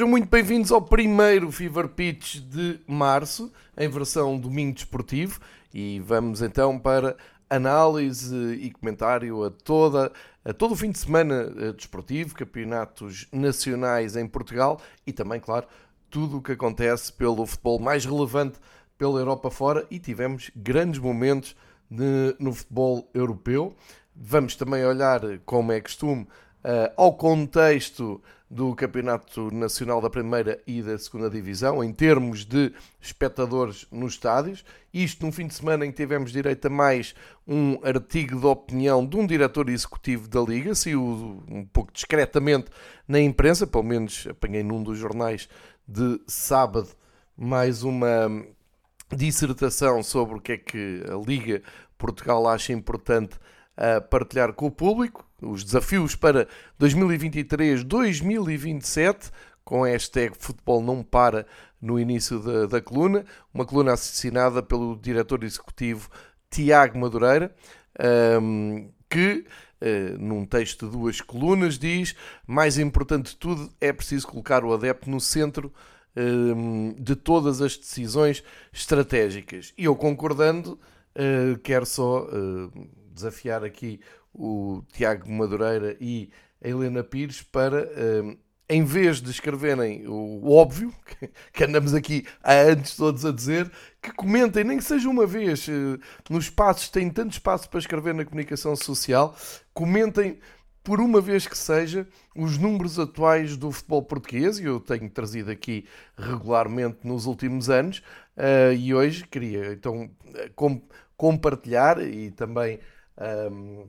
Sejam muito bem-vindos ao primeiro Fever Pitch de março, em versão domingo desportivo, e vamos então para análise e comentário a, toda, a todo o fim de semana eh, desportivo, campeonatos nacionais em Portugal e também, claro, tudo o que acontece pelo futebol mais relevante pela Europa fora e tivemos grandes momentos de, no futebol europeu. Vamos também olhar, como é costume, uh, ao contexto do Campeonato Nacional da Primeira e da Segunda Divisão, em termos de espectadores nos estádios. Isto num fim de semana em que tivemos direito a mais um artigo de opinião de um diretor executivo da Liga, saiu um pouco discretamente na imprensa, pelo menos apanhei num dos jornais de sábado, mais uma dissertação sobre o que é que a Liga Portugal acha importante uh, partilhar com o público os desafios para 2023-2027, com a hashtag Futebol Não Para no início da, da coluna, uma coluna assassinada pelo diretor executivo Tiago Madureira, um, que Uh, num texto de duas colunas, diz: mais importante de tudo é preciso colocar o adepto no centro de todas as decisões estratégicas. E eu concordando, uh, quero só desafiar aqui o Tiago Madureira e a Helena Pires para, um, em vez de escreverem o óbvio, que andamos aqui há anos todos a dizer, que comentem, nem que seja uma vez, uh, nos espaços, tem tanto espaço para escrever na comunicação social, comentem por uma vez que seja, os números atuais do futebol português, e eu tenho trazido aqui regularmente nos últimos anos, uh, e hoje queria então com, compartilhar e também um,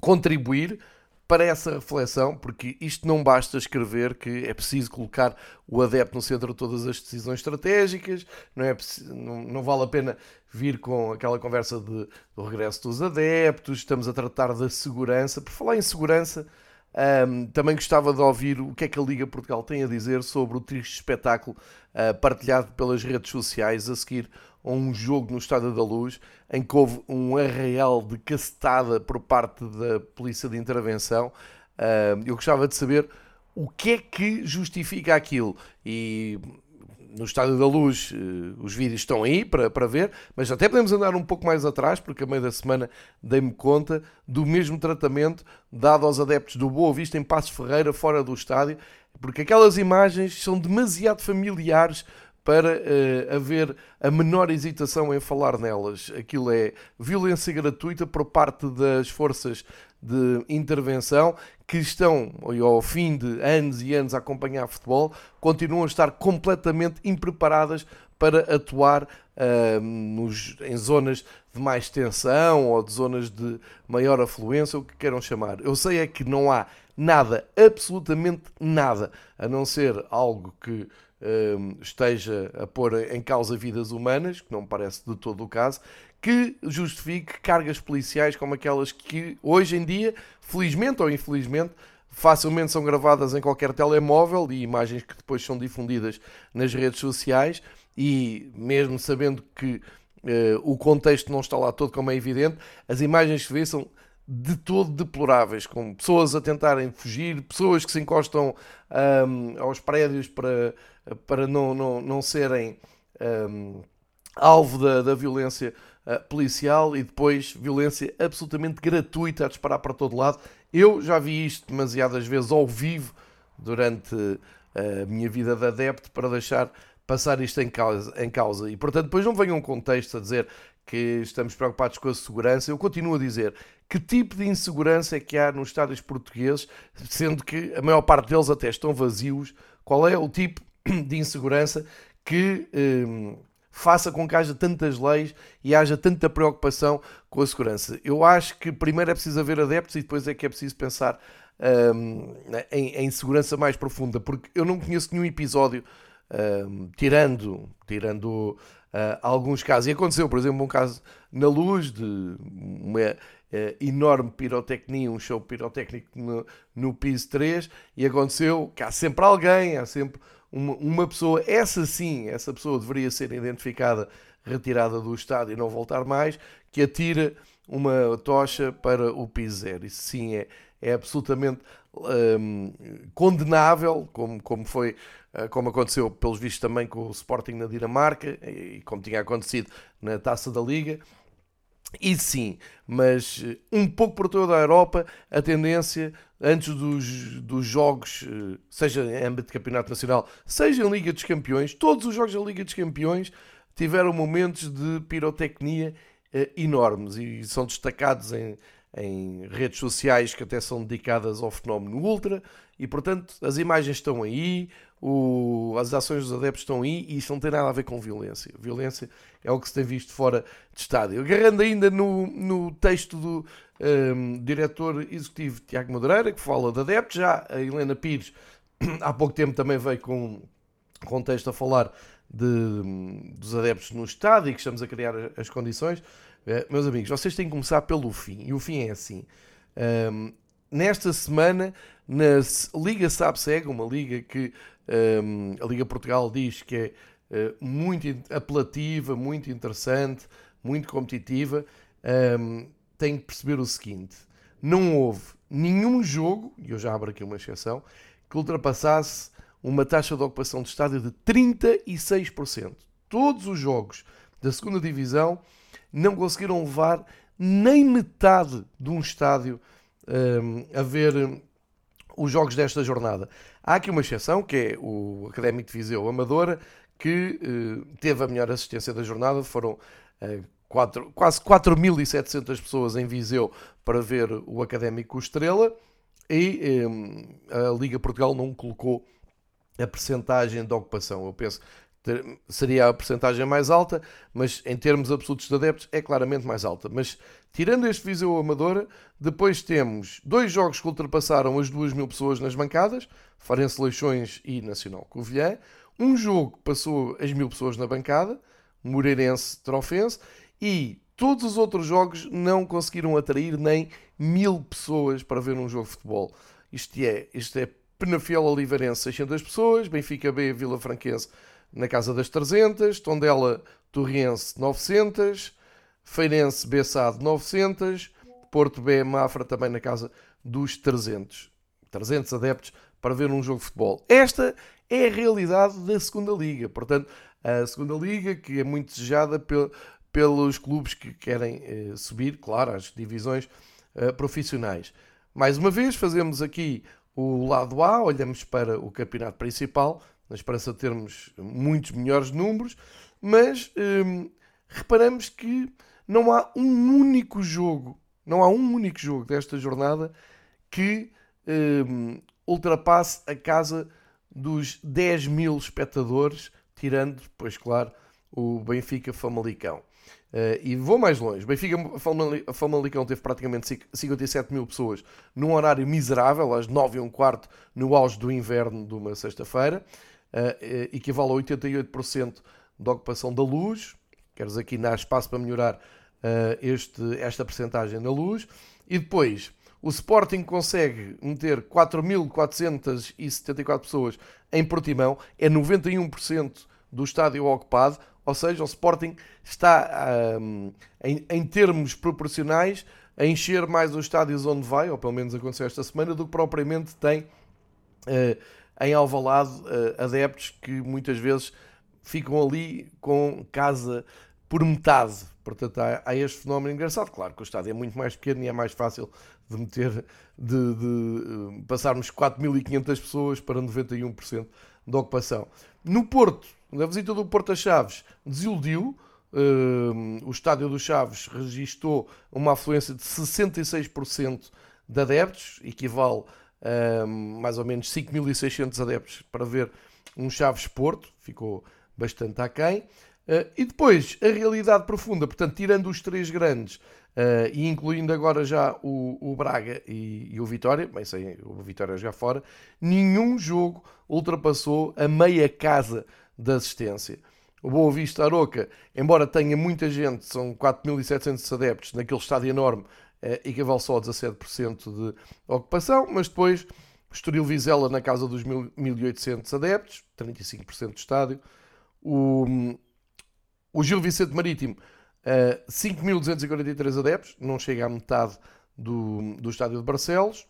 contribuir para essa reflexão, porque isto não basta escrever que é preciso colocar o adepto no centro de todas as decisões estratégicas, não, é, não, não vale a pena vir com aquela conversa de, do regresso dos adeptos, estamos a tratar da segurança. Por falar em segurança, um, também gostava de ouvir o que é que a Liga Portugal tem a dizer sobre o triste espetáculo uh, partilhado pelas redes sociais a seguir a um jogo no Estádio da Luz, em que houve um arraial de cacetada por parte da Polícia de Intervenção. eu gostava de saber o que é que justifica aquilo. E no Estádio da Luz eh, os vídeos estão aí para, para ver, mas até podemos andar um pouco mais atrás, porque a meio da semana dei-me conta do mesmo tratamento dado aos adeptos do Boa Vista em Passos Ferreira, fora do estádio, porque aquelas imagens são demasiado familiares para uh, haver a menor hesitação em falar nelas. Aquilo é violência gratuita por parte das forças de intervenção que estão, ao fim de anos e anos a acompanhar futebol, continuam a estar completamente impreparadas para atuar uh, nos, em zonas de mais tensão ou de zonas de maior afluência, o que queiram chamar. Eu sei é que não há nada, absolutamente nada, a não ser algo que esteja a pôr em causa vidas humanas, que não me parece de todo o caso, que justifique cargas policiais como aquelas que hoje em dia, felizmente ou infelizmente, facilmente são gravadas em qualquer telemóvel e imagens que depois são difundidas nas redes sociais. E mesmo sabendo que uh, o contexto não está lá todo como é evidente, as imagens que vê são de todo deploráveis, com pessoas a tentarem fugir, pessoas que se encostam um, aos prédios para, para não, não, não serem um, alvo da, da violência uh, policial e depois violência absolutamente gratuita a disparar para todo lado. Eu já vi isto demasiadas vezes ao vivo durante a minha vida de adepto para deixar passar isto em causa, em causa. E portanto, depois não venham um contexto a dizer que estamos preocupados com a segurança. Eu continuo a dizer que tipo de insegurança é que há nos estádios portugueses, sendo que a maior parte deles até estão vazios. Qual é o tipo de insegurança que hum, faça com que haja tantas leis e haja tanta preocupação com a segurança? Eu acho que primeiro é preciso haver adeptos e depois é que é preciso pensar hum, em, em segurança mais profunda, porque eu não conheço nenhum episódio. Um, tirando, tirando uh, alguns casos. E aconteceu, por exemplo, um caso na luz de uma uh, enorme pirotecnia, um show pirotécnico no, no piso 3, e aconteceu que há sempre alguém, há sempre uma, uma pessoa, essa sim, essa pessoa deveria ser identificada, retirada do estádio e não voltar mais, que atira uma tocha para o piso zero. Isso sim é, é absolutamente um, condenável, como, como foi uh, como aconteceu pelos vistos também com o Sporting na Dinamarca e como tinha acontecido na Taça da Liga. E sim, mas uh, um pouco por toda a Europa, a tendência antes dos, dos jogos, uh, seja em âmbito de campeonato nacional, seja em Liga dos Campeões, todos os jogos da Liga dos Campeões tiveram momentos de pirotecnia enormes e são destacados em, em redes sociais que até são dedicadas ao fenómeno Ultra, e portanto as imagens estão aí, o, as ações dos adeptos estão aí e isto não tem nada a ver com violência. Violência é o que se tem visto fora de estádio. Agarrando ainda no, no texto do um, diretor executivo Tiago Madureira, que fala de adeptos, já a Helena Pires há pouco tempo também veio com, com texto a falar de, dos adeptos no estádio e que estamos a criar as condições. Uh, meus amigos, vocês têm que começar pelo fim, e o fim é assim. Um, nesta semana, na Liga SABSEG, uma liga que um, a Liga Portugal diz que é uh, muito apelativa, muito interessante, muito competitiva, um, tem que perceber o seguinte: não houve nenhum jogo, e eu já abro aqui uma exceção, que ultrapassasse uma taxa de ocupação de estádio de 36%. Todos os jogos da segunda divisão não conseguiram levar nem metade de um estádio um, a ver os jogos desta jornada. Há aqui uma exceção, que é o Académico de Viseu Amadora, que uh, teve a melhor assistência da jornada. Foram uh, quatro, quase 4.700 pessoas em Viseu para ver o Académico Estrela. E um, a Liga Portugal não colocou a percentagem de ocupação. Eu penso seria a percentagem mais alta, mas em termos absolutos de adeptos é claramente mais alta. Mas tirando este Viseu Amadora, depois temos dois jogos que ultrapassaram as 2 mil pessoas nas bancadas, Farense Leixões e Nacional Covilhã. Um jogo que passou as mil pessoas na bancada, Moreirense Trofense, e todos os outros jogos não conseguiram atrair nem mil pessoas para ver um jogo de futebol. Isto é, isto é Penafiel Oliveirense 600 pessoas, Benfica B Vila Franquense na casa das 300, Tondela Torriense 900, Feirense Bessade 900, Porto B Mafra também na casa dos 300. 300 adeptos para ver um jogo de futebol. Esta é a realidade da segunda liga. Portanto, a segunda liga que é muito desejada pelos clubes que querem eh, subir, claro, às divisões eh, profissionais. Mais uma vez, fazemos aqui o lado A, olhamos para o campeonato principal, na esperança de termos muitos melhores números, mas hum, reparamos que não há um único jogo, não há um único jogo desta jornada que hum, ultrapasse a casa dos 10 mil espectadores, tirando, pois claro, o Benfica Famalicão. Uh, e vou mais longe. Benfica Famalicão teve praticamente 57 mil pessoas num horário miserável, às 9 e um quarto, no auge do inverno de uma sexta-feira. Equivale a 88% da ocupação da luz. Quero dizer, aqui há espaço para melhorar este, esta percentagem da luz. E depois, o Sporting consegue meter 4.474 pessoas em Portimão, é 91% do estádio ocupado, ou seja, o Sporting está, um, em, em, termos proporcionais, a encher mais os estádios onde vai, ou pelo menos aconteceu esta semana, do que propriamente tem uh, em Alvalade uh, adeptos que muitas vezes ficam ali com casa por metade. Portanto, há, há, este fenómeno engraçado. Claro que o estádio é muito mais pequeno e é mais fácil de meter, de, de uh, passarmos 4.500 pessoas para 91% da ocupação. No Porto, na visita do Porto a Chaves, desiludiu. Uh, o estádio dos Chaves registrou uma afluência de 66% de adeptos, equivale mais ou menos 5.600 adeptos para ver um Chaves Porto, ficou bastante aquém. Uh, e depois, a realidade profunda, portanto, tirando os três grandes uh, e incluindo agora já o, o Braga e, e, o Vitória, bem sei, o Vitória já fora, nenhum jogo ultrapassou a meia casa da assistência. O Boa Vista Aroca, embora tenha muita gente, são 4.700 adeptos naquele estádio enorme, equivale só a 17% de ocupação, mas depois Estoril Vizela na casa dos 1.800 adeptos, 35% do estádio. O, o Gil Vicente Marítimo, uh, eh, 5.243 adeptos, não chega à metade do, do estádio de Barcelos.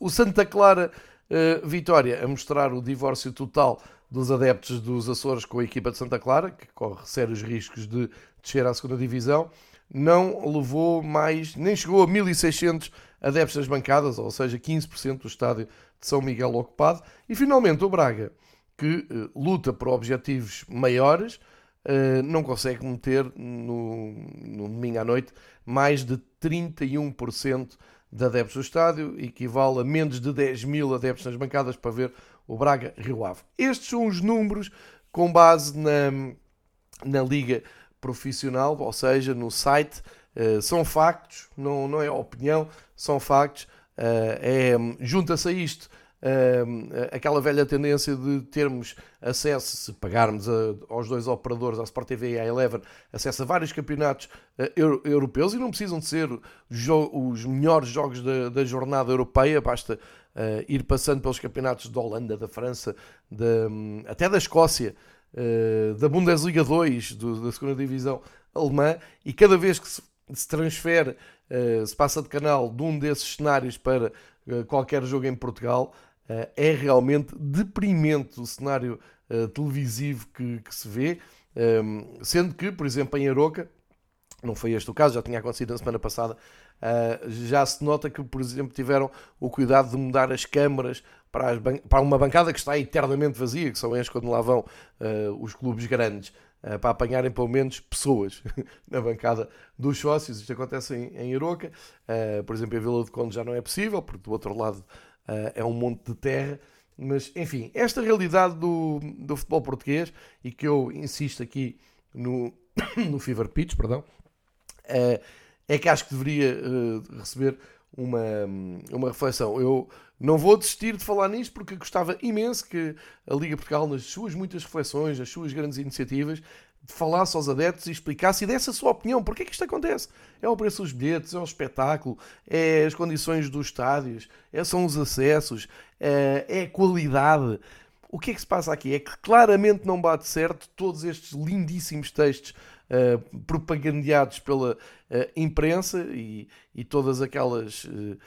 o Santa Clara uh, Vitória a mostrar o divórcio total dos adeptos dos Açores com a equipa de Santa Clara, que corre sérios riscos de descer à segunda divisão, não levou mais, nem chegou a 1600 adeptos nas bancadas, ou seja, 15% do estádio de São Miguel ocupado. E finalmente o Braga, que uh, luta por objetivos maiores, uh, não consegue meter no, no domingo à noite mais de 31% de adeptos do estádio, equivale a menos de 10 mil adeptos nas bancadas para ver o Braga Rio Ave. Estes são os números com base na, na Liga Profissional, ou seja, no site. Uh, são factos, não, não é opinião, são factos. Uh, é, Junta-se a isto Uh, aquela velha tendência de termos acesso, se pagarmos a, aos dois operadores, à Sport TV e à Eleven, acesso a vários campeonatos euro, europeus e não precisam de ser os melhores jogos da, da jornada europeia, basta ir passando pelos campeonatos da Holanda, da França, de, um, até da Escócia, da Bundesliga 2, do, da segunda divisão alemã, e cada vez que se, se transfere, se passa de canal de um desses cenários para qualquer jogo em Portugal, eh, é realmente deprimente o cenário eh, televisivo que, que, se vê, ehm, sendo que, por exemplo, em Aroca, não foi este o caso, já tinha acontecido na semana passada, eh, já se nota que, por exemplo, tiveram o cuidado de mudar as câmaras para, as para uma bancada que está eternamente vazia, que são estes quando lá vão os clubes grandes, para apanharem pelo menos pessoas na bancada dos sócios. Isto acontece em, em Aroca, por exemplo, em Vila de Conde já não é possível, porque do outro lado uh, é um monte de terra. Mas, enfim, esta realidade do, do futebol português, e que eu insisto aqui no, no Fever Pitch, perdão, uh, é que acho que deveria uh, receber uma, uma reflexão. Eu não vou desistir de falar nisto porque gostava imenso que a Liga Portugal, nas suas muitas reflexões, nas suas grandes iniciativas, falasse aos adeptos e explicasse e desse a sua opinião. Porquê que isto acontece? É o preço dos bilhetes, é o espetáculo, é as condições dos estádios, é, são os acessos, é, é a qualidade. O que é que se passa aqui? É que claramente não bate certo todos estes lindíssimos textos uh, propagandeados pela uh, imprensa e, e, todas aquelas uh,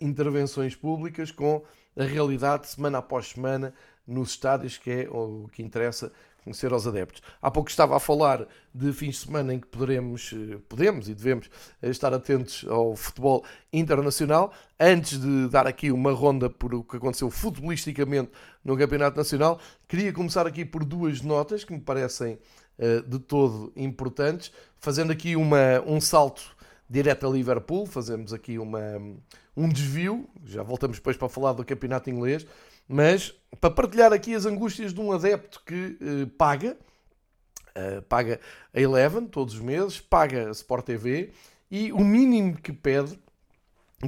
intervenções públicas com a realidade semana após semana nos estádios, que é o que interessa conhecer aos adeptos. Há pouco estava a falar de fins de semana em que poderemos, eh, podemos e devemos eh, estar atentos ao futebol internacional. Antes de dar aqui uma ronda por o que aconteceu futebolisticamente no Campeonato Nacional, queria começar aqui por duas notas que me parecem de todo importantes, fazendo aqui uma, um salto direto a Liverpool, fazemos aqui uma, um desvio, já voltamos depois para falar do Campeonato Inglês, mas para partilhar aqui as angústias de um adepto que uh, paga, uh, paga a Eleven todos os meses, paga a Sport TV e o mínimo que pede,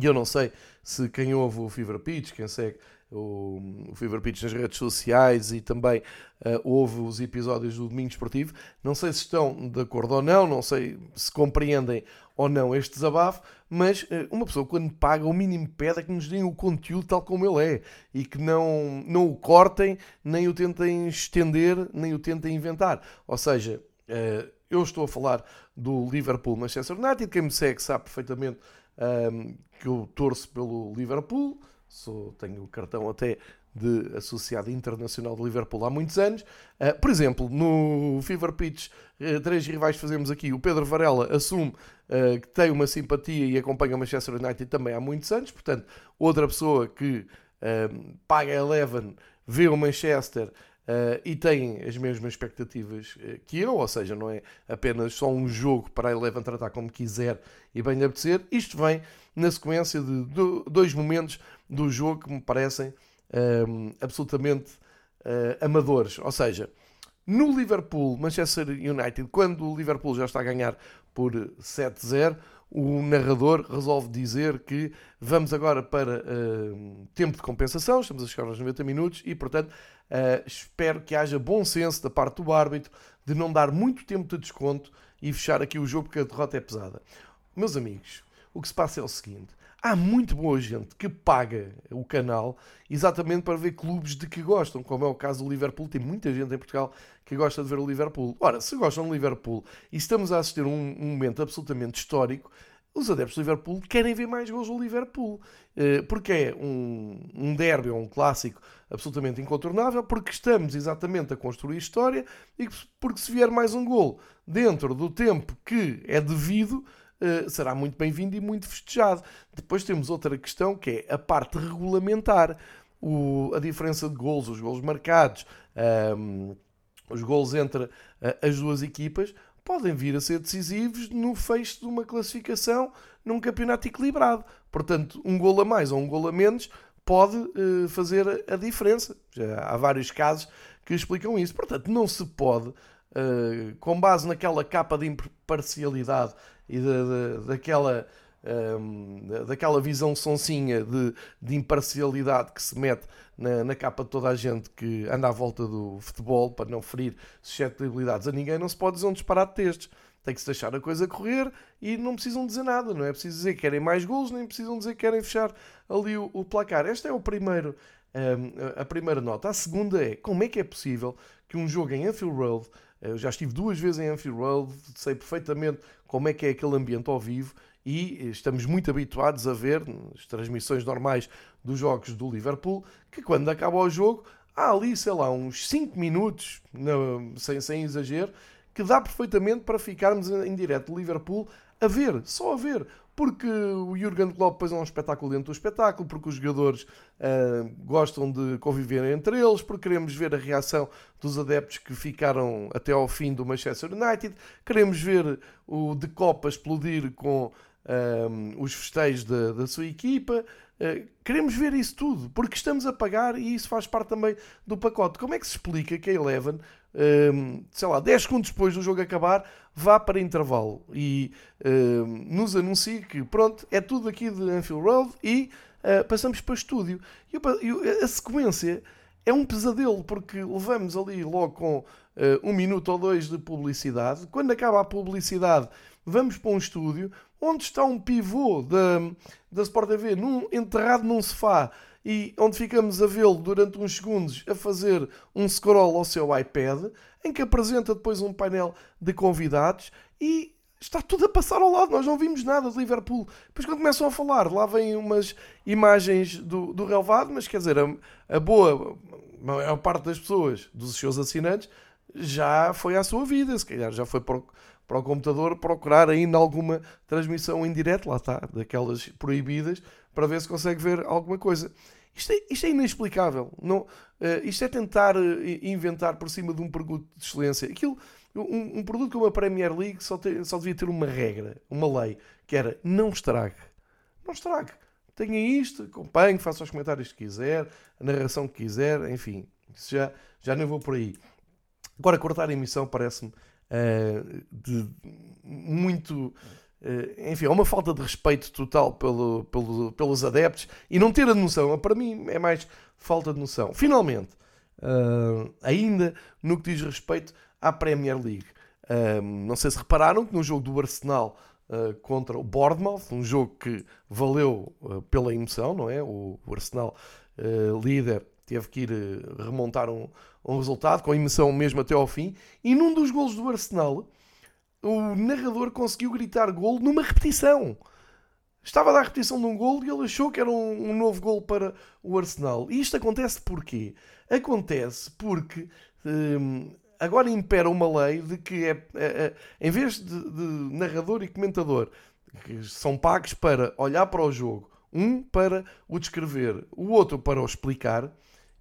e eu não sei se quem ouve o Fever Pitch, quem segue o, o Fever Pitch nas redes sociais e também uh, ouve os episódios do Domingo Esportivo. Não sei se estão de acordo ou não, não sei se compreendem ou não este desabafo, mas uh, uma pessoa quando paga o mínimo pede é que nos deem o conteúdo tal como ele é e que não, não o cortem, nem o tentem estender, nem o tentem inventar. Ou seja, uh, eu estou a falar do Liverpool Manchester United, quem me segue sabe perfeitamente que eu torço pelo Liverpool, sou, tenho o cartão até de associado internacional de Liverpool há muitos anos. Uh, por exemplo, no Fever Pitch, uh, três rivais fazemos aqui, o Pedro Varela assume uh, que tem uma simpatia e acompanha o Manchester United também há muitos anos, portanto, outra pessoa que paga Eleven, vê o Manchester Uh, e tem as mesmas expectativas que eu, ou seja, não é apenas só um jogo para a Eleven tratar como quiser e bem lhe apetecer. Isto vem na sequência de dois momentos do jogo que me parecem um, absolutamente uh, amadores. Ou seja, no Liverpool, Manchester United, quando o Liverpool já está a ganhar por 7-0, o narrador resolve dizer que vamos agora para uh, tempo de compensação, estamos a chegar aos 90 minutos e, portanto, uh, espero que haja bom senso da parte do árbitro de não dar muito tempo de desconto e fechar aqui o jogo porque a derrota é pesada. Meus amigos, o que se passa é o seguinte: há muito boa gente que paga o canal exatamente para ver clubes de que gostam, como é o caso do Liverpool. Tem muita gente em Portugal que gosta de ver o Liverpool. Ora, se gostam do Liverpool e estamos a assistir a um, um momento absolutamente histórico, os adeptos do Liverpool querem ver mais gols do Liverpool. Eh, porque é um, um derby ou um clássico absolutamente incontornável, porque estamos exatamente a construir história e porque se vier mais um gol dentro do tempo que é devido, eh, será muito bem-vindo e muito festejado. Depois temos outra questão que é a parte regulamentar. O, a diferença de gols, os gols marcados, um, ehm, os gols entre uh, as duas equipas, podem vir a ser decisivos no fecho de uma classificação num campeonato equilibrado. Portanto, um gol a mais ou um gol a menos pode uh, fazer a diferença. Já há vários casos que explicam isso. Portanto, não se pode, uh, com base naquela capa de imparcialidade e de, daquela, um, ehm, daquela visão sonsinha de, de imparcialidade que se mete na, na, capa de toda a gente que anda à volta do futebol para não ferir suscetibilidades a ninguém, não se pode dizer um disparate destes. Tem que se deixar a coisa correr e não precisam dizer nada, não é preciso dizer que querem mais gols, nem precisam dizer que querem fechar ali o, o placar. Esta é o primeiro, um, a primeira nota. A segunda é como é que é possível que um jogo em Anfield Road, eu já estive duas vezes em Anfield sei perfeitamente como é que é aquele ambiente ao vivo e estamos muito habituados a ver as transmissões normais dos jogos do Liverpool que quando acaba o jogo há ali, sei lá, uns 5 minutos, não, sem, sem exagero, que dá perfeitamente para ficarmos em direto do Liverpool a ver, só a ver. Porque o Jurgen Klopp depois é um espetáculo dentro do espetáculo, porque os jogadores uh, gostam de conviver entre eles, porque queremos ver a reação dos adeptos que ficaram até ao fim do Manchester United, queremos ver o de Copa explodir com um, os festejos da, da sua equipa. Uh, queremos ver isso tudo, porque estamos a pagar e isso faz parte também do pacote. Como é que se explica que a Eleven, sei lá, 10 segundos depois do jogo acabar, vá para intervalo e nos anuncie que pronto, é tudo aqui de Anfield Road e uh, passamos para estúdio. E a sequência é um pesadelo, porque levamos ali logo com uh, um minuto ou dois de publicidade. Quando acaba a publicidade, vamos para um estúdio onde está um pivô da, da Sport TV num, enterrado num sofá e onde ficamos a vê-lo durante uns segundos a fazer um scroll ao seu iPad, em que apresenta depois um painel de convidados e está tudo a passar ao lado, nós não vimos nada de Liverpool. Depois quando começam a falar, lá vêm umas imagens do, do relevado, mas quer dizer, a, a boa, a maior parte das pessoas, dos seus assinantes, já foi à sua vida, se calhar já foi para o, para o computador procurar ainda alguma transmissão em direto, lá está, daquelas proibidas, para ver se consegue ver alguma coisa. Isto é, isto é inexplicável. Não, uh, isto é tentar uh, inventar por cima de um produto de excelência. Aquilo, um, um produto como a Premier League só, te, só devia ter uma regra, uma lei, que era não estrague. Não estrague. Tenha isto, acompanhe, faça os comentários que quiser, a narração que quiser, enfim. Isso já, já nem vou por aí. Agora, cortar a emissão parece-me uh, muito. Uh, enfim, é uma falta de respeito total pelo, pelo, pelos adeptos e não ter a noção. Para mim é mais falta de noção. Finalmente, uh, ainda no que diz respeito à Premier League. não sei se repararam que no jogo do Arsenal contra o Bournemouth, um jogo que valeu pela emoção, não é? O, o Arsenal líder teve que ir eh, remontar um, um resultado, com emoção mesmo até ao fim. E num dos golos do Arsenal, o narrador conseguiu gritar gol numa repetição. Estava a dar a repetição de um gol e ele achou que era um, um novo gol para o Arsenal. E isto acontece porquê? Acontece porque hum, agora impera uma lei de que é, é, é em vez de, de narrador e comentador que são pagos para olhar para o jogo, um para o descrever, o outro para o explicar,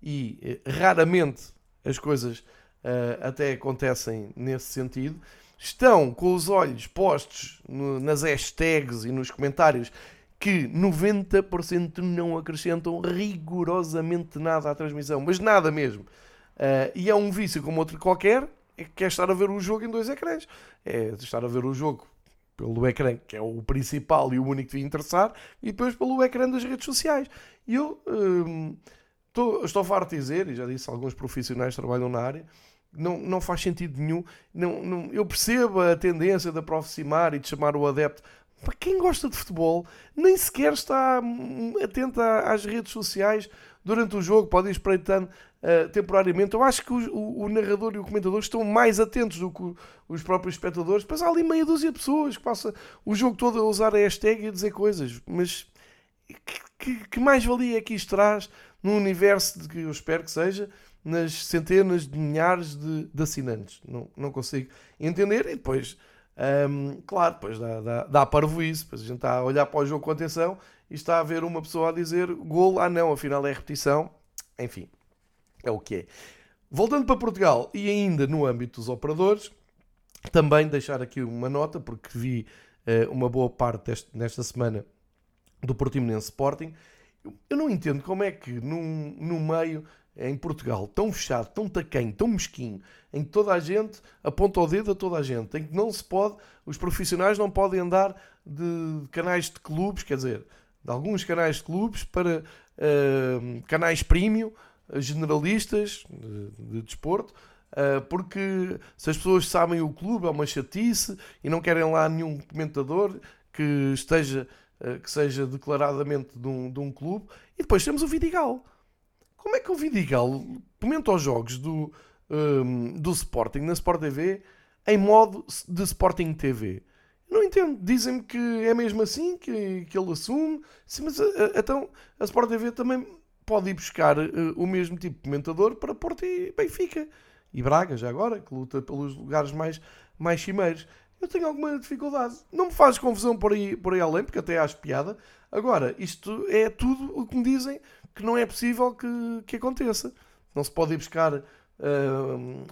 e eh, raramente as coisas uh, até acontecem nesse sentido, estão com os olhos postos no, nas hashtags e nos comentários que 90% não acrescentam rigorosamente nada à transmissão, mas nada mesmo. Uh, e é um vício como outro qualquer, é que quer estar a ver o jogo em dois ecrãs. É estar a ver o jogo pelo ecrã, que é o principal e o único que devia interessar, e depois pelo ecrã das redes sociais. E eu. Uh, Estou, estou farto de dizer, e já disse, alguns profissionais trabalham na área, não, não faz sentido nenhum. Não, não, eu percebo a tendência de aproximar e de chamar o adepto. Para quem gosta de futebol, nem sequer está atento às redes sociais durante o jogo, pode ir espreitando uh, temporariamente. Eu acho que o, o, o, narrador e o comentador estão mais atentos do que os próprios espectadores. Depois há ali meia dúzia de pessoas que passa o jogo todo a usar a hashtag e a dizer coisas. Mas que, que, que mais valia é que isto traz no universo de que eu espero que seja nas centenas de milhares de, de assinantes? Não, não consigo entender. E depois. Um, claro, depois dá, dá, dá parvoíce, depois a gente está a olhar para o jogo com atenção e está a ver uma pessoa a dizer gol, ah não, afinal é repetição, enfim, é o que é. Voltando para Portugal e ainda no âmbito dos operadores, também deixar aqui uma nota, porque vi uh, uma boa parte deste, nesta semana do Portimonense Sporting. Eu não entendo como é que num, num meio em Portugal tão fechado, tão tacanho, tão mesquinho, em que toda a gente aponta o dedo a toda a gente, em que não se pode, os profissionais não podem andar de canais de clubes, quer dizer, de alguns canais de clubes para uh, canais premium, generalistas de, de desporto, uh, porque se as pessoas sabem o clube é uma chatice e não querem lá nenhum comentador que esteja uh, que seja declaradamente de um, de um clube. E depois temos o Vidigal. Como é que o Vidigal comenta os jogos do, um, do Sporting na Sport TV em modo de Sporting TV? Não entendo. Dizem-me que é mesmo assim, que, que ele assume. Sim, mas então a Sport TV também pode ir buscar uh, o mesmo tipo de comentador para Porto e Benfica. E Braga, já agora, que luta pelos lugares mais, mais cimeiros. Eu tenho alguma dificuldade. Não me faz confusão por aí, por aí além, porque até acho piada. Agora, isto é tudo o que me dizem que não é possível que, que aconteça. Não se pode ir buscar uh,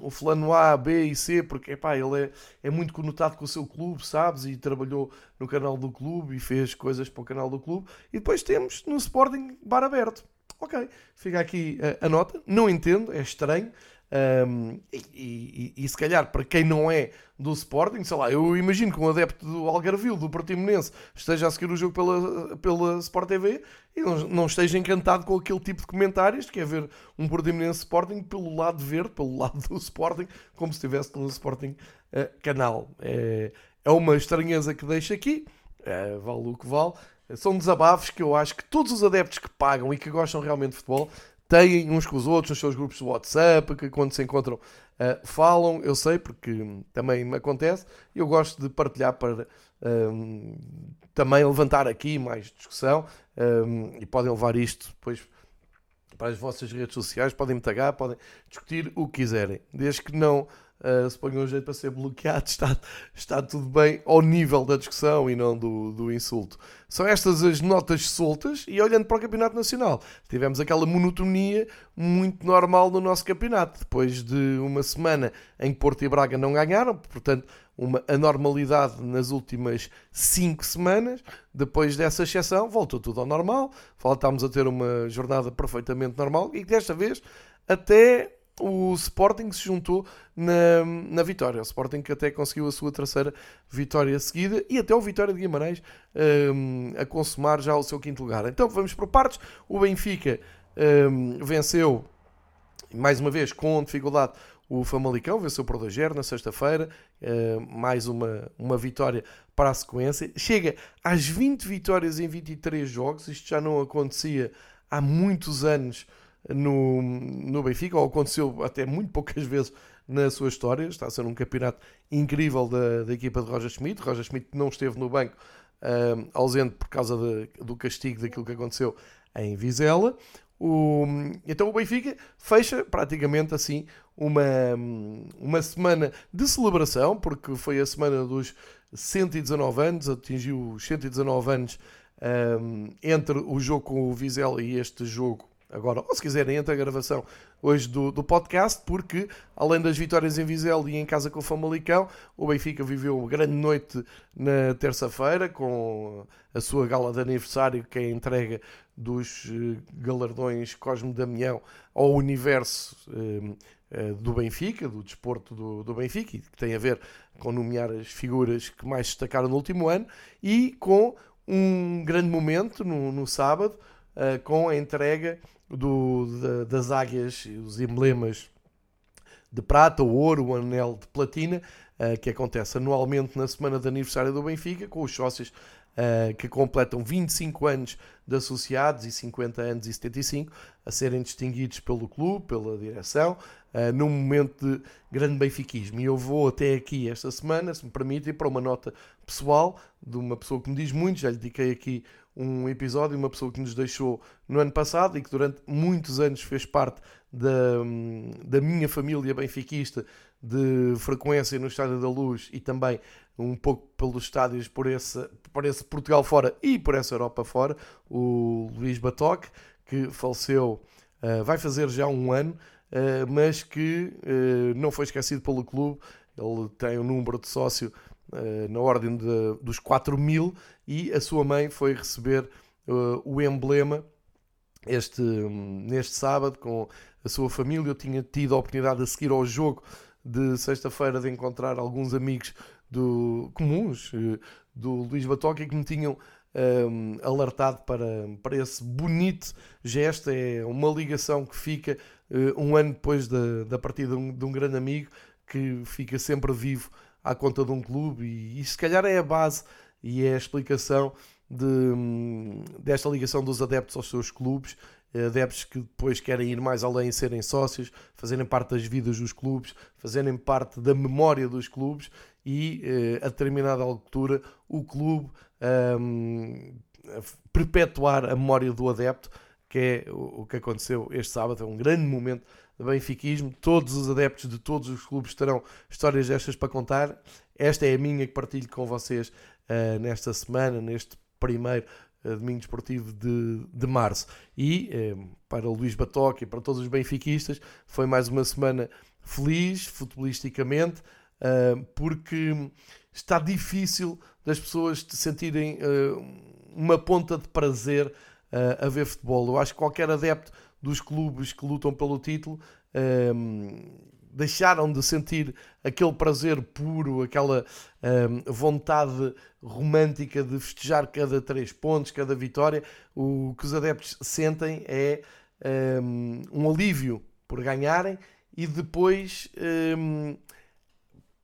o fulano A, B e C, porque epá, ele é, é muito conotado com o seu clube, sabes? E trabalhou no canal do clube e fez coisas para o canal do clube. E depois temos no Sporting bar aberto. Ok, fica aqui a, a nota. Não entendo, é estranho. Um, e, e, e, se calhar para quem não é do Sporting, sei lá, eu imagino que um adepto do Algarvio, do Portimonense, esteja a seguir o jogo pela, pela Sport TV e não, não esteja encantado com aquele tipo de comentários, que é ver um Portimonense Sporting pelo lado verde, pelo lado do Sporting, como se estivesse no Sporting uh, canal. É, é uma estranheza que deixo aqui, uh, vale o que vale. São desabafos que eu acho que todos os adeptos que pagam e que gostam realmente de futebol têm uns com os outros nos seus grupos de WhatsApp, que quando se encontram uh, falam, eu sei, porque também me acontece, eu gosto de partilhar para um, também levantar aqui mais discussão um, e podem levar isto depois para as vossas redes sociais, podem me tagar, podem discutir o que quiserem, desde que não uh, se ponham um jeito para ser bloqueado, está, está tudo bem ao nível da discussão e não do, do insulto. São estas as notas soltas e olhando para o Campeonato Nacional, tivemos aquela monotonia muito normal no nosso campeonato, depois de uma semana em que Porto e Braga não ganharam, portanto, uma anormalidade nas últimas cinco semanas. Depois dessa exceção, voltou tudo ao normal. Voltámos a ter uma jornada perfeitamente normal e desta vez até o Sporting se juntou na, na vitória. O Sporting que até conseguiu a sua terceira vitória seguida e até o Vitória de Guimarães um, a consumar já o seu quinto lugar. Então vamos por partes. O Benfica um, venceu, mais uma vez, com dificuldade, o Famalicão. Venceu por 2 na sexta-feira. Uh, mais uma, uma vitória para a sequência. Chega às 20 vitórias em 23 jogos. Isto já não acontecia há muitos anos no, no Benfica, ou aconteceu até muito poucas vezes na sua história. Está a ser um campeonato incrível da, da equipa de Roger Schmidt. Roger Schmidt não esteve no banco uh, ausente por causa de, do castigo daquilo que aconteceu em Vizela. O, então o Benfica fecha praticamente assim uma, uma semana de celebração, porque foi a semana dos 119 anos, atingiu os 119 anos um, entre o jogo com o Vizela e este jogo agora, ou se quiserem, entre a gravação hoje do, do podcast, porque além das vitórias em Vizela e em casa com o Famalicão, o Benfica viveu uma grande noite na terça-feira com a sua gala de aniversário, que é a entrega dos eh, galardões Cosme Damião ao universo eh, eh, do Benfica, do desporto do, do Benfica, que tem a ver com nomear as figuras que mais destacaram no último ano, e com um grande momento no, no sábado, uh, com a entrega do, da, das águias, os emblemas de prata, o ouro, o anel de platina uh, que acontece anualmente na semana de aniversário do Benfica, com os sócios uh, que completam 25 anos de associados e 50 anos e 75 a serem distinguidos pelo clube, pela direção, uh, num momento de grande benfiquismo. E eu vou até aqui esta semana, se me permitem, para uma nota pessoal de uma pessoa que me diz muito, já lhe dediquei aqui um episódio, uma pessoa que nos deixou no ano passado e que durante muitos anos fez parte da, da minha família benfiquista de frequência no Estádio da Luz e também um pouco pelos estádios por esse, por esse Portugal fora e por essa Europa fora, o Luís Batoque, que faleceu, uh, vai fazer já um ano, uh, mas que uh, não foi esquecido pelo clube. Ele tem um número de sócio na ordem de, dos 4 mil e a sua mãe foi receber o emblema este, neste sábado com a sua família. Eu tinha tido a oportunidade de seguir ao jogo de sexta-feira de encontrar alguns amigos do, comuns eh, do Luís Batoca que me tinham um, alertado para, para esse bonito gesto. É uma ligação que fica um ano depois da, da partida de um, de um, grande amigo que fica sempre vivo à conta de um clube e, e se calhar é a base e é a explicação de, desta ligação dos adeptos aos seus clubes adeptos que depois querem ir mais além e serem sócios, fazerem parte das vidas dos clubes, fazerem parte da memória dos clubes e eh, a determinada altura o clube um, perpetuar a memória do adepto, que é o que aconteceu este sábado, é um grande momento benfiquismo. Todos os adeptos de todos os clubes terão histórias destas para contar. Esta é a minha que partilho com vocês uh, nesta semana, neste primeiro uh, domingo esportivo de, de março. E uh, para o Luís Batoque e para todos os benfiquistas, foi mais uma semana feliz, futbolisticamente, porque está difícil das pessoas sentirem uma ponta de prazer a ver futebol. Eu acho que qualquer adepto dos clubes que lutam pelo título deixaram de sentir aquele prazer puro, aquela um, vontade romântica de festejar cada três pontos, cada vitória. O que os adeptos sentem é um, um alívio por ganharem e depois um,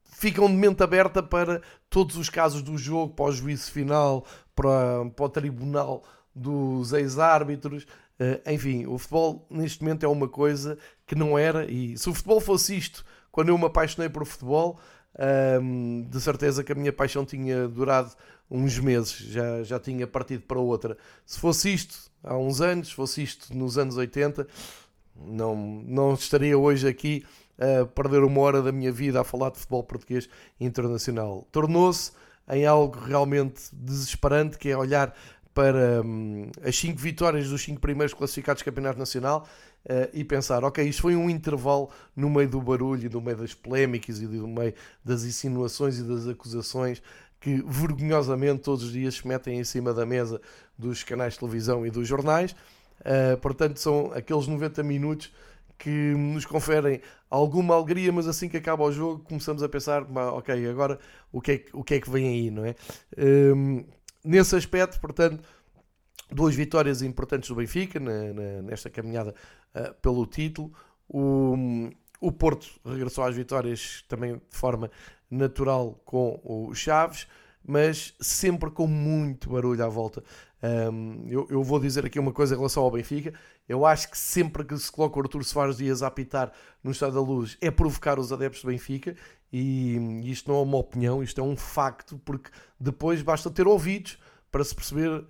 ficam de mente aberta para todos os casos do jogo, para o juízo final, para, para o tribunal dos ex-árbitros. Uh, enfim, o futebol neste momento é uma coisa que não era, e se o futebol fosse isto, quando eu me apaixonei por futebol, um, de certeza que a minha paixão tinha durado uns meses, já, já tinha partido para outra. Se fosse isto há uns anos, se fosse isto nos anos 80, não, não estaria hoje aqui a perder uma hora da minha vida a falar de futebol português internacional. Tornou-se em algo realmente desesperante, que é olhar para hum, as 5 vitórias dos 5 primeiros classificados do Campeonato Nacional uh, e pensar, ok, isto foi um intervalo no meio do barulho, no meio das polémicas e no meio das insinuações e das acusações que vergonhosamente todos os dias se metem em cima da mesa dos canais de televisão e dos jornais. Uh, portanto, são aqueles 90 minutos que nos conferem alguma alegria, mas assim que acaba o jogo começamos a pensar, ok, agora o que é, o que, é que vem aí, não é? Um, nesse aspecto, portanto, duas vitórias importantes do Benfica na, na, nesta caminhada uh, pelo título. O, o Porto regressou às vitórias também de forma natural com o Chaves, mas sempre com muito barulho à volta. Um, eu, eu, vou dizer aqui uma coisa em relação ao Benfica. Eu acho que sempre que se coloca o Artur Soares Dias a apitar no Estado da Luz é provocar os adeptos do Benfica e isto não é uma opinião, isto é um facto, porque depois basta ter ouvidos para se perceber uh,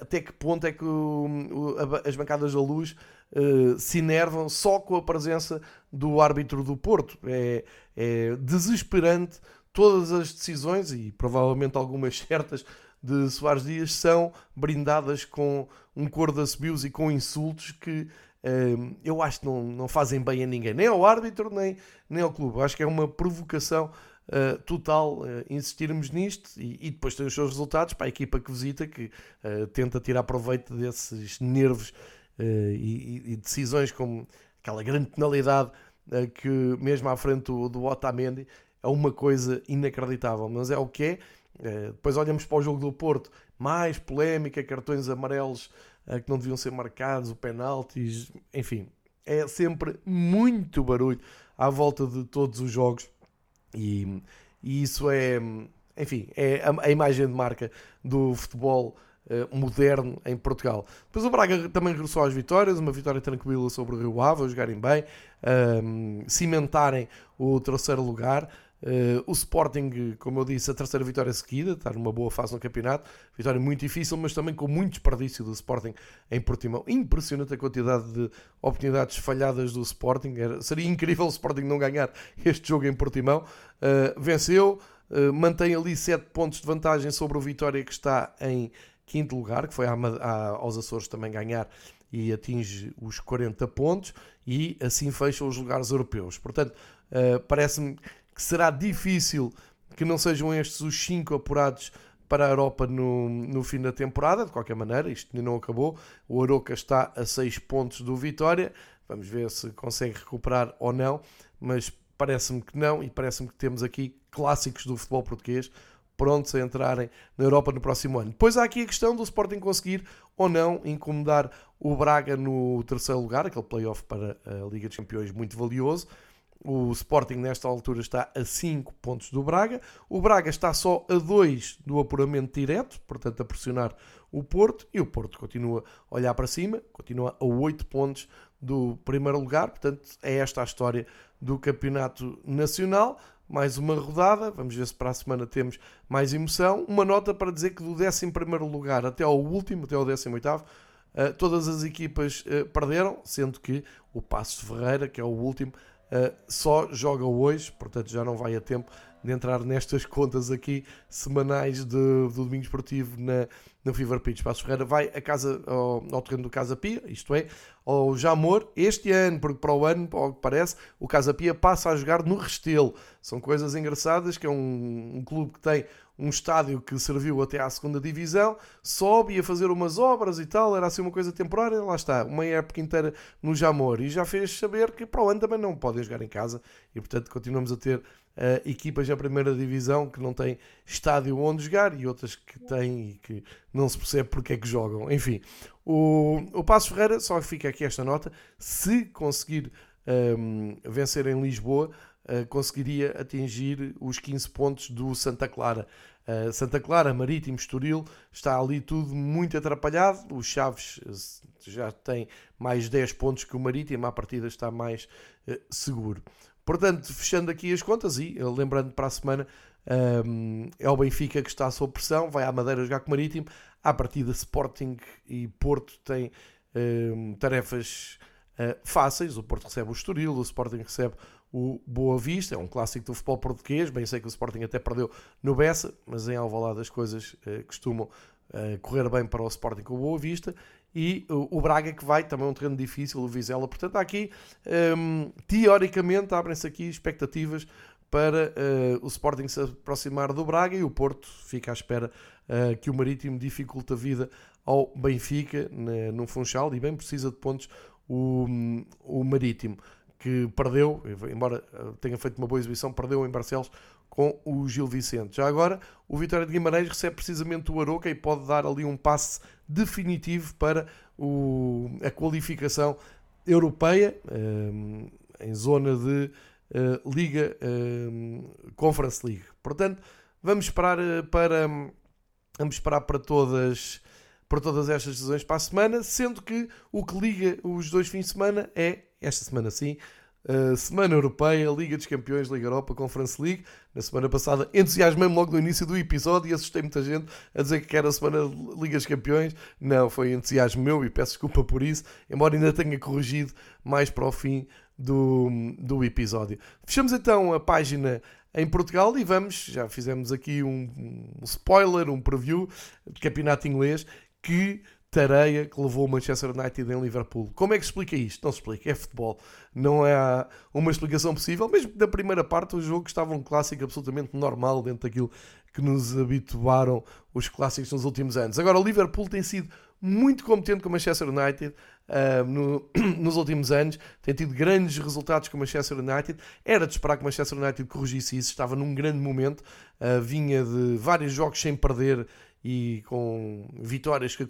até que ponto é que o, o, as bancadas da luz uh, se enervam só com a presença do árbitro do Porto. É, é desesperante todas as decisões e provavelmente algumas certas de Soares Dias são brindadas com um cor de e com insultos que uh, eu acho que não, não fazem bem a ninguém, nem ao árbitro, nem, nem ao clube. Acho que é uma provocação uh, total uh, insistirmos nisto e, e, depois tem os seus resultados para a equipa que visita, que tenta tirar proveito desses nervos e, e, decisões como aquela grande penalidade que mesmo à frente do, do Otamendi é uma coisa inacreditável, mas é o que é depois olhamos para o jogo do Porto, mais polémica, cartões amarelos uh, que não deviam ser marcados, o penaltis, enfim, é sempre muito barulho à volta de todos os jogos e, e isso é, enfim, é a, a imagem de marca do futebol uh, moderno em Portugal. Depois o Braga também regressou às vitórias, uma vitória tranquila sobre o Rio Ave, jogarem bem, uh, cimentarem o terceiro lugar. Uh, o Sporting, como eu disse, a terceira vitória seguida, está numa boa fase no campeonato. Vitória muito difícil, mas também com muito desperdício do Sporting em Portimão. Impressionante a quantidade de oportunidades falhadas do Sporting. Era, seria incrível o Sporting não ganhar este jogo em Portimão. Uh, venceu, uh, mantém ali 7 pontos de vantagem sobre o Vitória que está em quinto lugar, que foi à, à, aos Açores também ganhar e atinge os 40 pontos e assim fecha os lugares europeus. Portanto, parece-me que será difícil que não sejam estes os 5 apurados para a Europa no, no fim da temporada. De qualquer maneira, isto não acabou. O Aroca está a 6 pontos do Vitória. Vamos ver se consegue recuperar ou não, mas parece-me que não e parece-me que temos aqui clássicos do futebol português prontos a entrarem na Europa no próximo ano. Depois há aqui a questão do Sporting conseguir ou não incomodar o Braga no terceiro lugar, aquele playoff para a Liga dos Campeões muito valioso. O Sporting, nesta altura, está a 5 pontos do Braga. O Braga está só a 2 do apuramento direto, portanto, a pressionar o Porto. E o Porto continua a olhar para cima, continua a 8 pontos do primeiro lugar. Portanto, é esta a história do Campeonato Nacional. Mais uma rodada, vamos ver se para a semana temos mais emoção. Uma nota para dizer que do 11 lugar até ao último, até ao 18, eh, todas as equipas eh, perderam, sendo que o Passo Ferreira, que é o último, uh, só joga hoje, portanto já não vai a tempo de entrar nestas contas aqui semanais de, do domingo esportivo na, no Fever Pitch. Passos Ferreira vai a casa, ao, ao, terreno do Casa Pia, isto é, ao Jamor, este ano, porque para o ano, ao que parece, o Casa Pia passa a jogar no Restelo. São coisas engraçadas, que é um, um clube que tem um estádio que serviu até à segunda divisão, sobe a fazer umas obras e tal, era assim uma coisa temporária, lá está, uma época inteira no Jamor, e já fez saber que para o ano também não podem jogar em casa, e portanto continuamos a ter uh, equipas na primeira divisão que não têm estádio onde jogar, e outras que têm e que não se percebe porque é que jogam. Enfim, o, o Passo Ferreira, só fica aqui esta nota, se conseguir um, ehm, vencer em Lisboa, uh, conseguiria atingir os 15 pontos do Santa Clara. Uh, Santa Clara, Marítimo, Estoril, está ali tudo muito atrapalhado. O Chaves eh, já tem mais 10 pontos que o Marítimo, a partida está mais uh, seguro. Portanto, fechando aqui as contas e lembrando para a semana, um, é o Benfica que está sob pressão, vai à Madeira jogar com o Marítimo. À partida, Sporting e Porto têm um, tarefas uh, fáceis. O Porto recebe o Estoril, o Sporting recebe o Boa Vista, é um clássico do futebol português, bem sei que o Sporting até perdeu no Bessa, mas em Alvalade as coisas uh, costumam uh, correr bem para o Sporting com o Boa Vista, e o, o Braga que vai, também é um terreno difícil, o Vizela, portanto aqui, um, teoricamente, abrem-se aqui expectativas para uh, o Sporting se aproximar do Braga e o Porto fica à espera que o Marítimo dificulta a vida ao Benfica no Funchal e bem precisa de pontos o, o Marítimo que perdeu, embora eh, tenha feito uma boa exibição, perdeu em Barcelos com o Gil Vicente. Já agora, o Vitória de Guimarães recebe precisamente o Aroca e pode dar ali um passe definitivo para o, a qualificação europeia eh, em zona de uh, Liga Conference League. Portanto, vamos esperar para vamos esperar para todas para todas estas decisões para a semana, sendo que o que liga os dois fins de semana é esta semana sim, Uh, semana Europeia, Liga dos Campeões, Liga Europa, Conference League. Na semana passada entusiasmei-me logo no início do episódio e assustei muita gente a dizer que era a semana Liga dos Campeões. Não, foi entusiasmo meu e peço desculpa por isso, embora ainda tenha corrigido mais para o fim do, do episódio. Fechamos então a página em Portugal e vamos, já fizemos aqui um, um spoiler, um preview de campeonato inglês que tareia que levou o Manchester United em Liverpool. Como é que explica isto? Não se explica, é futebol. Não é uma explicação possível. Mesmo na primeira parte o jogo estava um clássico absolutamente normal dentro daquilo que nos habituaram os clássicos nos últimos anos. Agora o Liverpool tem sido muito competente com o Manchester United uh, no, nos últimos anos, tem tido grandes resultados com o Manchester United. Era de esperar que o Manchester United corrigisse isso, estava num grande momento, uh, vinha de vários jogos sem perder e com vitórias que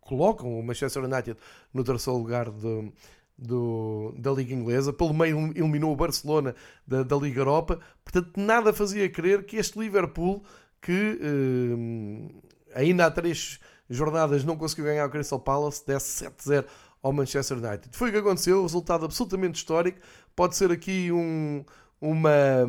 colocam o Manchester United no terceiro lugar de, do, da Liga Inglesa, pelo meio eliminou o Barcelona da, da Liga Europa, portanto nada fazia crer que este Liverpool, que eh, ainda há três jornadas não conseguiu ganhar o Crystal Palace, desse 7-0 ao Manchester United. Foi o que aconteceu, resultado absolutamente histórico, pode ser aqui um, uma,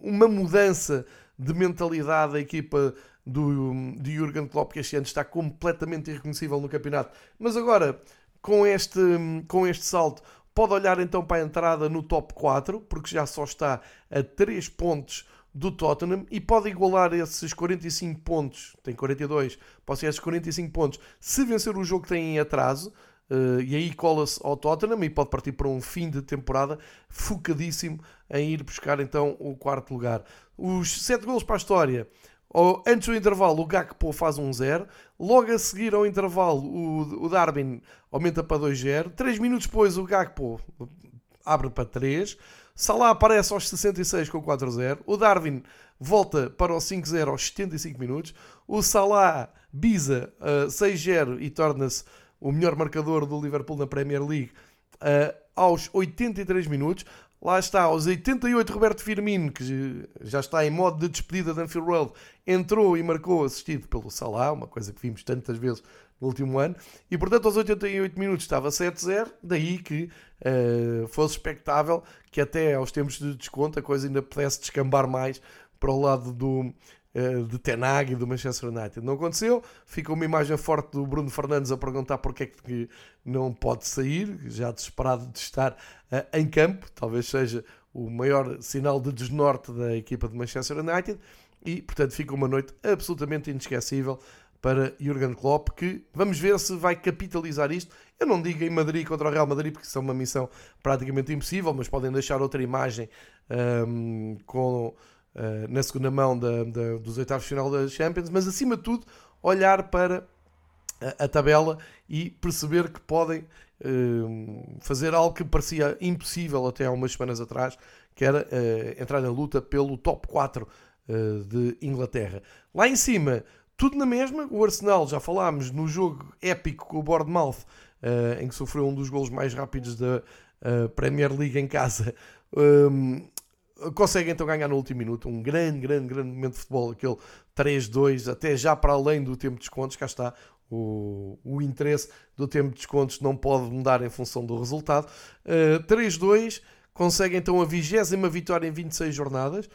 uma mudança de mentalidade da equipa do, de Jurgen Klopp, que este ano está completamente irreconhecível no campeonato. Mas agora, com este, com este salto, pode olhar então para a entrada no top 4, porque já só está a 3 pontos do Tottenham e pode igualar esses 45 pontos, tem 42, pode ser esses 45 pontos, se vencer o jogo que tem em atraso, uh, e aí cola-se ao Tottenham e pode partir para um fim de temporada focadíssimo em ir buscar então o quarto lugar. Os 7 golos para a história Antes do intervalo, o Gakpo faz um 0. Logo a seguir ao intervalo, o, o Darwin aumenta para 2-0. 3 minutos depois, o Gakpo abre para 3. Salah aparece aos 66 com 4-0. O Darwin volta para o 5-0 aos 75 minutos. O Salah bisa uh, 6-0 e torna-se o melhor marcador do Liverpool na Premier League uh, aos 83 minutos. Lá está, aos 88, Roberto Firmino, que já está em modo de despedida da Anfield Road, entrou e marcou assistido pelo Salah, uma coisa que vimos tantas vezes no último ano. E, portanto, aos 88 minutos estava 7-0, daí que uh, fosse expectável que até aos tempos de desconto a coisa ainda pudesse descambar mais para o lado do, de Tenag e do Manchester United. Não aconteceu, fica uma imagem forte do Bruno Fernandes a perguntar porque é que não pode sair, já desesperado de estar uh, em campo, talvez seja o maior sinal de desnorte da equipa de Manchester United e, portanto, fica uma noite absolutamente inesquecível para Jurgen Klopp, que vamos ver se vai capitalizar isto. Eu não digo em Madrid contra o Real Madrid, porque isso é uma missão praticamente impossível, mas podem deixar outra imagem um, com, uh, na segunda mão da, da, dos oitavos de final da Champions, mas acima de tudo, olhar para a, a tabela e perceber que podem um, fazer algo que parecia impossível até há umas semanas atrás, que era uh, entrar na luta pelo top 4 uh, de Inglaterra. Lá em cima, tudo na mesma. O Arsenal, já falámos no jogo épico com o Bournemouth, uh, em que sofreu um dos golos mais rápidos da uh, Premier League em casa. Um, consegue então ganhar no último minuto um grande, grande, grande momento de futebol, aquele 3-2, até já para além do tempo de descontos, cá está o, o interesse do tempo de descontos não pode mudar em função do resultado. Uh, 3-2, consegue então a vigésima vitória em 26 jornadas,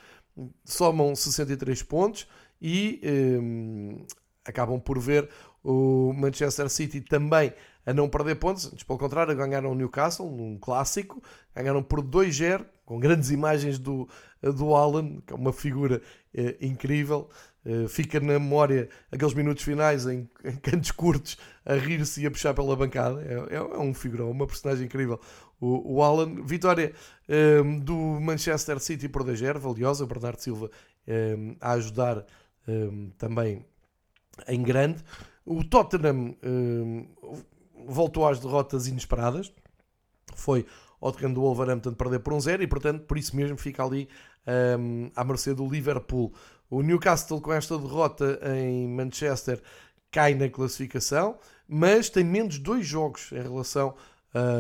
somam 63 pontos, e um, acabam por ver o Manchester City também a não perder pontos, antes pelo contrário, ganharam o Newcastle num clássico, ganharam por 2-0, com grandes imagens do, do Alan, que é uma figura eh, incrível. Eh, fica na memória aqueles minutos finais em, em cantos curtos a rir-se e a puxar pela bancada. É, é, é um figurão, uma personagem incrível. O, o Alan, vitória eh, do Manchester City por 2-0, valiosa. Bernardo Silva a ajudar também em grande. O Tottenham voltou às derrotas inesperadas. Foi ao terreno do Wolverhampton perder por um zero e, portanto, por isso mesmo fica ali um, à mercê do Liverpool. O Newcastle, com esta derrota em Manchester, cai na classificação, mas tem menos dois jogos em relação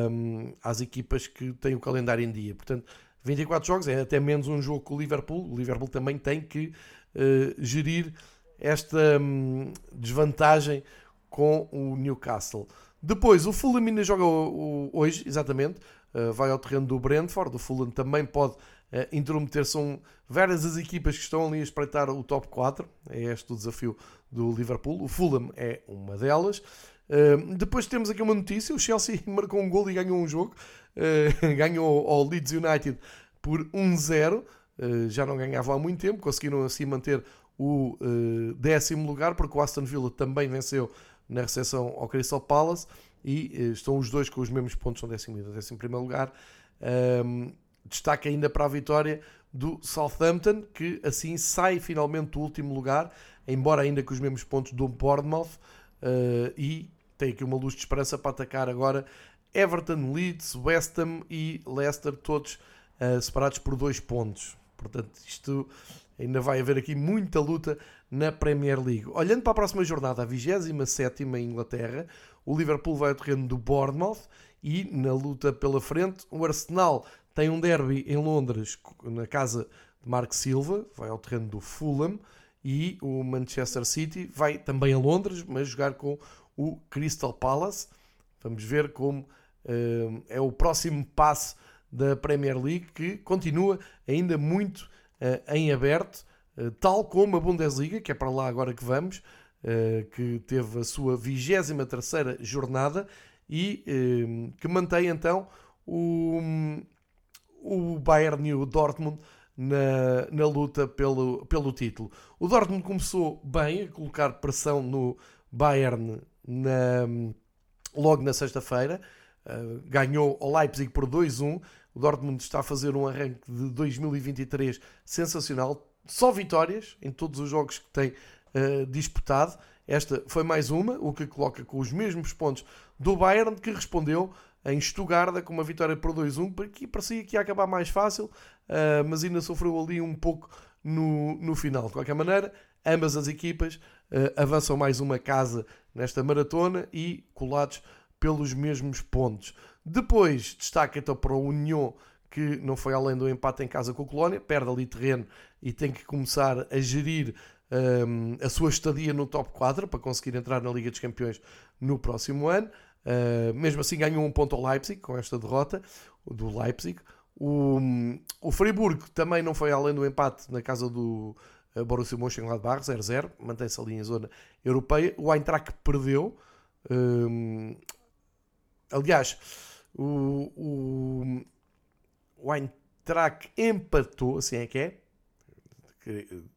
um, às equipas que têm o calendário em dia. Portanto, 24 jogos é até menos um jogo com o Liverpool. O Liverpool também tem que uh, gerir esta um, desvantagem com o Newcastle. Depois, o Fulham ainda joga hoje, exatamente, uh, vai ao terreno do Brentford. O Fulham também pode uh, intrometer. São várias as equipas que estão ali a espreitar o top 4. É este o desafio do Liverpool. O Fulham é uma delas. Uh, depois temos aqui uma notícia: o Chelsea marcou um gol e ganhou um jogo. Ganhou ao Leeds United por 1-0. Eh, já não ganhavam há muito tempo, conseguiram assim manter o décimo lugar, porque o Aston Villa também venceu na recepção ao Crystal Palace e uh, estão os dois com os mesmos pontos, são décimo e décimo primeiro lugar. Um, destaque ainda para a vitória do Southampton, que assim sai finalmente do último lugar, embora ainda com os mesmos pontos do Bournemouth, uh, e tem aqui uma luz de esperança para atacar agora Everton, Leeds, West Ham e Leicester, todos uh, separados por dois pontos. Portanto, isto ainda vai haver aqui muita luta na Premier League. Olhando para a próxima jornada, a 27 em Inglaterra, o Liverpool vai ao terreno do Bournemouth e na luta pela frente, o Arsenal tem um derby em Londres, na casa de Mark Silva, vai ao terreno do Fulham, e o Manchester City vai também a Londres, mas jogar com o Crystal Palace. Vamos ver como uh, é o próximo passo da Premier League, que continua ainda muito uh, em aberto, uh, tal como a Bundesliga, que é para lá agora que vamos, que teve a sua 23 jornada e que mantém então o, o Bayern e o Dortmund na, na luta pelo, pelo título. O Dortmund começou bem a colocar pressão no Bayern na, logo na sexta-feira, uh, ganhou ao Leipzig por 2-1. O Dortmund está a fazer um arranque de 2023 sensacional, só vitórias em todos os jogos que tem uh, disputado. Esta foi mais uma, o que coloca com os mesmos pontos do Bayern, que respondeu em Stuttgart com uma vitória por 2-1, porque parecia que ia acabar mais fácil, uh, mas ainda sofreu ali um pouco no, no final. De qualquer maneira, ambas as equipas uh, avançam mais uma casa nesta maratona e colados pelos mesmos pontos. Depois destaca então para o União, que não foi além do empate em casa com o Colónia, perde ali terreno e tem que começar a gerir um, a sua estadia no top 4 para conseguir entrar na Liga dos Campeões no próximo ano. Uh, mesmo assim ganhou um ponto ao Leipzig com esta derrota do Leipzig. O, o Freiburg também não foi além do empate na casa do uh, Borussia Mönchengladbach 0-0, mantém-se ali em zona europeia. O Eintracht perdeu. Um, aliás, o, o, o Eintracht empatou, assim é que é.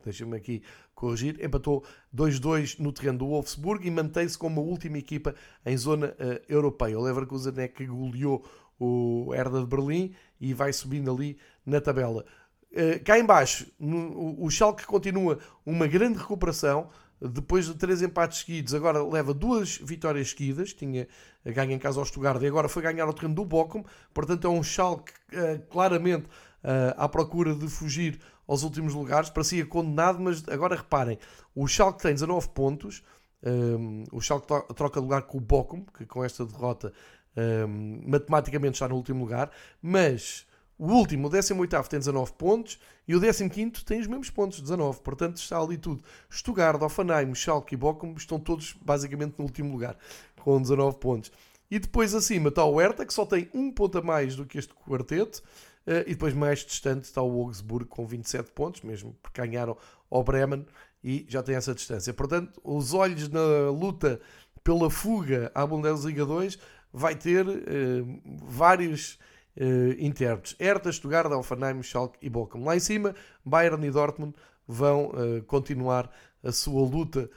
Deixa-me aqui corrigir, empatou 2-2 no terreno do Wolfsburg e mantém-se como a última equipa em zona uh, europeia. O Leverkusen é que goleou o Herda de Berlim e vai subindo ali na tabela. Uh, cá embaixo, no, o Schalke continua uma grande recuperação, depois de três empates seguidos, agora leva duas vitórias seguidas, tinha ganho em casa ao Stuttgart e agora foi ganhar ao terreno do Bochum, portanto é um Schalke uh, claramente uh, à procura de fugir aos últimos lugares, parecia condenado, mas agora reparem, o Schalke tem 19 pontos, um, o Schalke troca lugar com o Bochum, que com esta derrota um, matematicamente está no último lugar, mas o último, o 18 tem 19 pontos e o 15 tem os mesmos pontos, 19. Portanto, está ali tudo. Stuttgart, Offenheim, Schalke e Bochum estão todos basicamente no último lugar, com 19 pontos. E depois acima está o Hertha, que só tem um ponto a mais do que este quarteto. Uh, e depois mais distante está o Augsburgo com 27 pontos, mesmo porque ganharam ao Bremen e já tem essa distância. Portanto, os olhos na luta pela fuga à Bundesliga 2 vai ter uh, vários uh, intérpretes. Hertha, Stuttgart, Offenheim, Schalke e Bochum. Lá em cima, Bayern e Dortmund vão uh, continuar a sua luta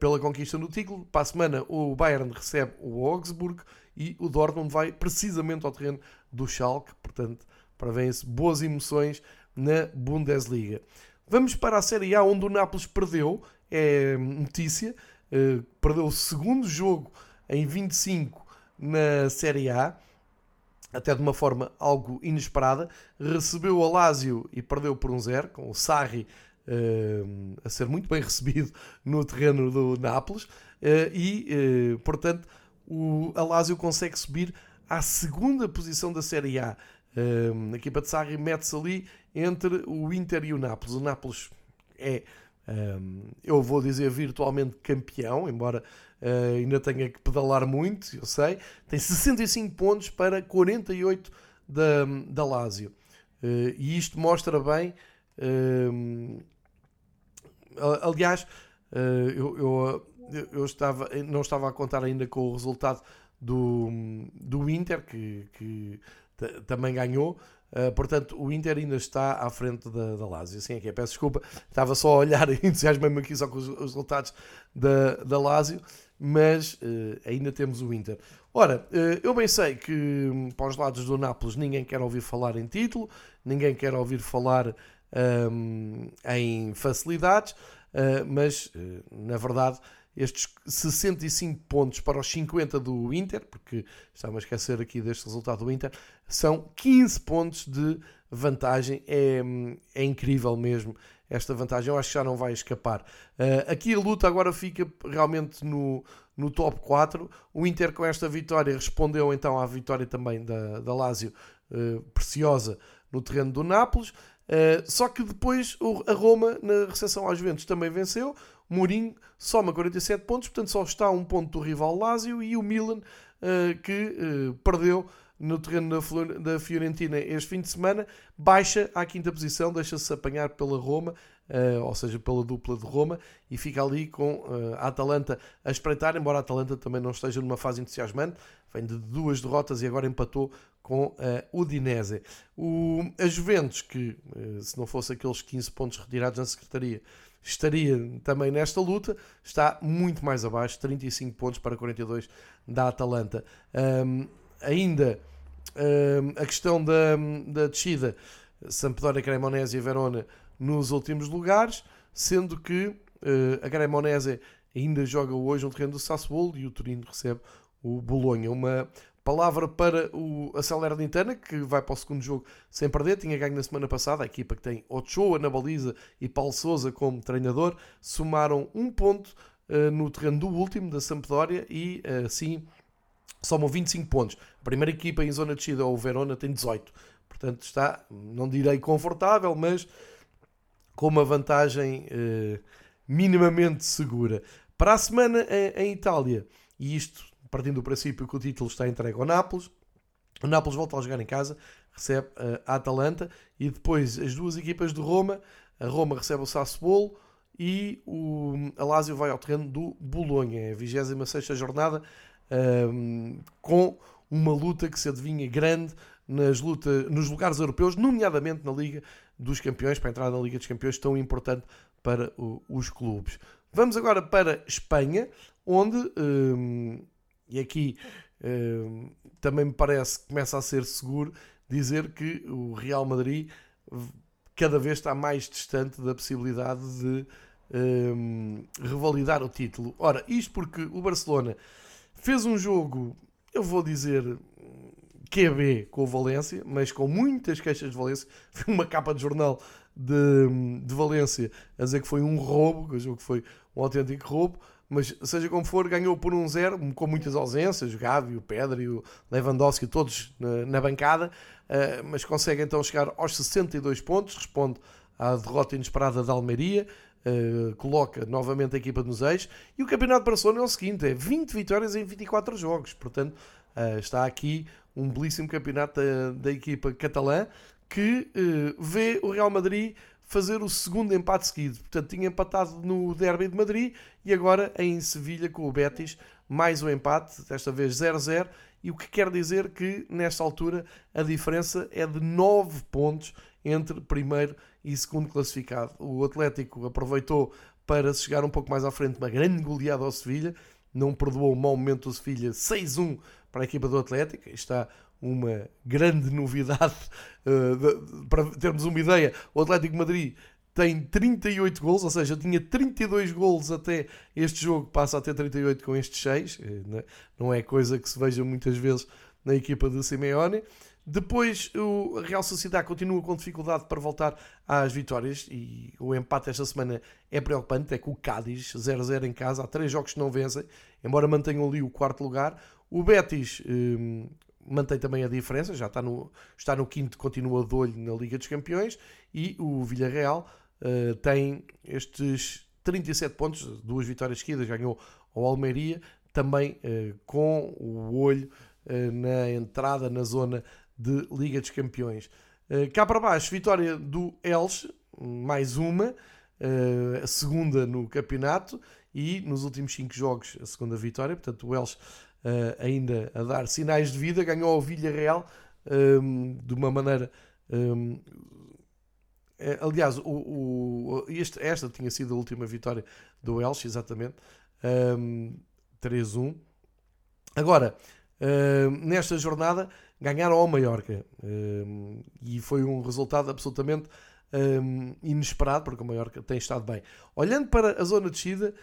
pela conquista do título. Para a semana, o Bayern recebe o Augsburg e o Dortmund vai precisamente ao terreno do Schalke. Portanto, para verem-se boas emoções na Bundesliga. Vamos para a Série A, onde o Nápoles perdeu, é notícia, uh, perdeu o segundo jogo em 25 na Série A, até de uma forma algo inesperada. Recebeu o Lazio e perdeu por um zero, com o Sarri uh, a ser muito bem recebido no terreno do Nápoles, uh, e, portanto, o Lazio consegue subir à segunda posição da Série A a equipa de Sarri mete-se ali entre o Inter e o Nápoles. O Nápoles é, eu vou dizer, virtualmente campeão, embora uh, ainda tenha que pedalar muito, eu sei. Tem 65 pontos para 48 da, da Lazio. Uh, e isto mostra bem. Uh, aliás, uh, eu, eu, eu, estava, não estava a contar ainda com o resultado do, do Inter, que, que também ganhou. Uh, portanto, o Inter ainda está à frente da, da Lazio. Assim é que é. Peço desculpa, estava só a olhar e entusiasmo-me aqui só com os, os, resultados da, da Lazio, mas uh, ainda temos o Inter. Ora, uh, eu bem sei que um, para os lados do Nápoles ninguém quer ouvir falar em título, ninguém quer ouvir falar um, em facilidades, mas na verdade estes 65 pontos para os 50 do Inter, porque estava a esquecer aqui deste resultado do Inter, são 15 pontos de vantagem. É, é incrível mesmo esta vantagem. Eu acho que já não vai escapar. Uh, aqui a luta agora fica realmente no, no top 4. O Inter com esta vitória respondeu então à vitória também da, da Lazio, uh, preciosa, no terreno do Nápoles. Uh, só que depois a Roma, na recepção aos Juventus, também venceu. Mourinho soma 47 pontos, portanto só está um ponto do rival Lazio e o Milan, uh, que uh, perdeu no terreno da Fiorentina este fim de semana, baixa à quinta posição, deixa-se apanhar pela Roma, uh, ou seja, pela dupla de Roma, e fica ali com a Atalanta a espreitar, embora a Atalanta também não esteja numa fase entusiasmante, vem de duas derrotas e agora empatou com a Udinese. O, a Juventus, que se não fosse aqueles 15 pontos retirados na Secretaria, estaria também nesta luta, está muito mais abaixo, 35 pontos para 42 da Atalanta. Um, ainda uh, a questão da, da descida, Sampdoria, Cremonese e Verona nos últimos lugares, sendo que uh, a Cremonese ainda joga hoje no terreno do Sassuolo e o Turino recebe o Bolonha. Uma palavra para o, a Salernitana, que vai para o segundo jogo sem perder. Tinha ganho na semana passada. A equipa que tem Ochoa na baliza e Paulo Souza como treinador somaram um ponto uh, no terreno do último, da Sampdoria, e assim somam 25 pontos. A primeira equipa em zona de descida, o Verona, tem 18. Portanto, está, não direi confortável, mas com uma vantagem eh, minimamente segura. Para a semana em, em, Itália, e isto partindo do princípio que o título está entregue ao Nápoles, o Nápoles volta a jogar em casa, recebe uh, a Atalanta e depois as duas equipas de Roma, a Roma recebe o Sassuolo e o a Lazio vai ao terreno do Bolonha, é a 26 jornada um, com uma luta que se adivinha grande nas luta, nos lugares europeus, nomeadamente na Liga dos Campeões, para entrar na Liga dos Campeões, tão importante para o, os clubes. Vamos agora para Espanha, onde, um, e aqui um, também me parece que começa a ser seguro dizer que o Real Madrid cada vez está mais distante da possibilidade de um, revalidar o título. Ora, isto porque o Barcelona Fez um jogo, eu vou dizer QB com o Valência, mas com muitas queixas de Valência. Foi uma capa de jornal de, de Valência a dizer que foi um roubo, que o jogo foi um autêntico roubo. Mas seja como for, ganhou por um zero, com muitas ausências, o Gavi, o Pedro o Lewandowski, todos na, na bancada, uh, mas consegue então chegar aos 62 pontos, responde à derrota inesperada da Almeria, uh, coloca novamente a equipa nos eixos. E o campeonato de Barcelona é o seguinte: é 20 vitórias em 24 jogos. Portanto, uh, está aqui um belíssimo campeonato da, da equipa catalã que vê o Real Madrid fazer o segundo empate seguido. Portanto, tinha empatado no Derby de Madrid e agora em Sevilha com o Betis, mais um empate, desta vez 0-0. E o que quer dizer que nesta altura a diferença é de 9 pontos entre primeiro e segundo classificado. O Atlético aproveitou para se chegar um pouco mais à frente, uma grande goleada ao Sevilha, não perdoou o mau momento do Sevilha, 6-1 para a equipa do Atlético, está uma grande novidade uh, para termos uma ideia, o Atlético Madrid tem 38 gols, ou seja, tinha 32 gols até este jogo, passa a ter 38 com estes 6, eh, né? não é coisa que se veja muitas vezes na equipa de Simeone. Depois o Real Sociedade continua com dificuldade para voltar às vitórias e o empate esta semana é preocupante, é com o Cádiz 0-0 em casa, há três jogos que não vencem, embora mantenham ali o quarto lugar. O Betis hum, mantém também a diferença, já está no, está no quinto, continua de olho na Liga dos Campeões e o Villarreal uh, tem estes 37 pontos, duas vitórias seguidas, ganhou ao Almeria, também uh, com o olho uh, na entrada na zona de Liga dos Campeões. Cá para baixo, vitória do Elche, mais uma, a segunda no campeonato e nos últimos cinco jogos a segunda vitória. Portanto, o Elche uh, ainda a dar sinais de vida, ganhou o Villarreal um, de uma maneira. Um, aliás, o, o, este, esta tinha sido a última vitória do Elche, exatamente. Um, 3-1. Agora, nesta jornada ganharam ao Mallorca um, e foi um resultado absolutamente um, inesperado, porque o Mallorca tem estado bem. Olhando para a zona de descida,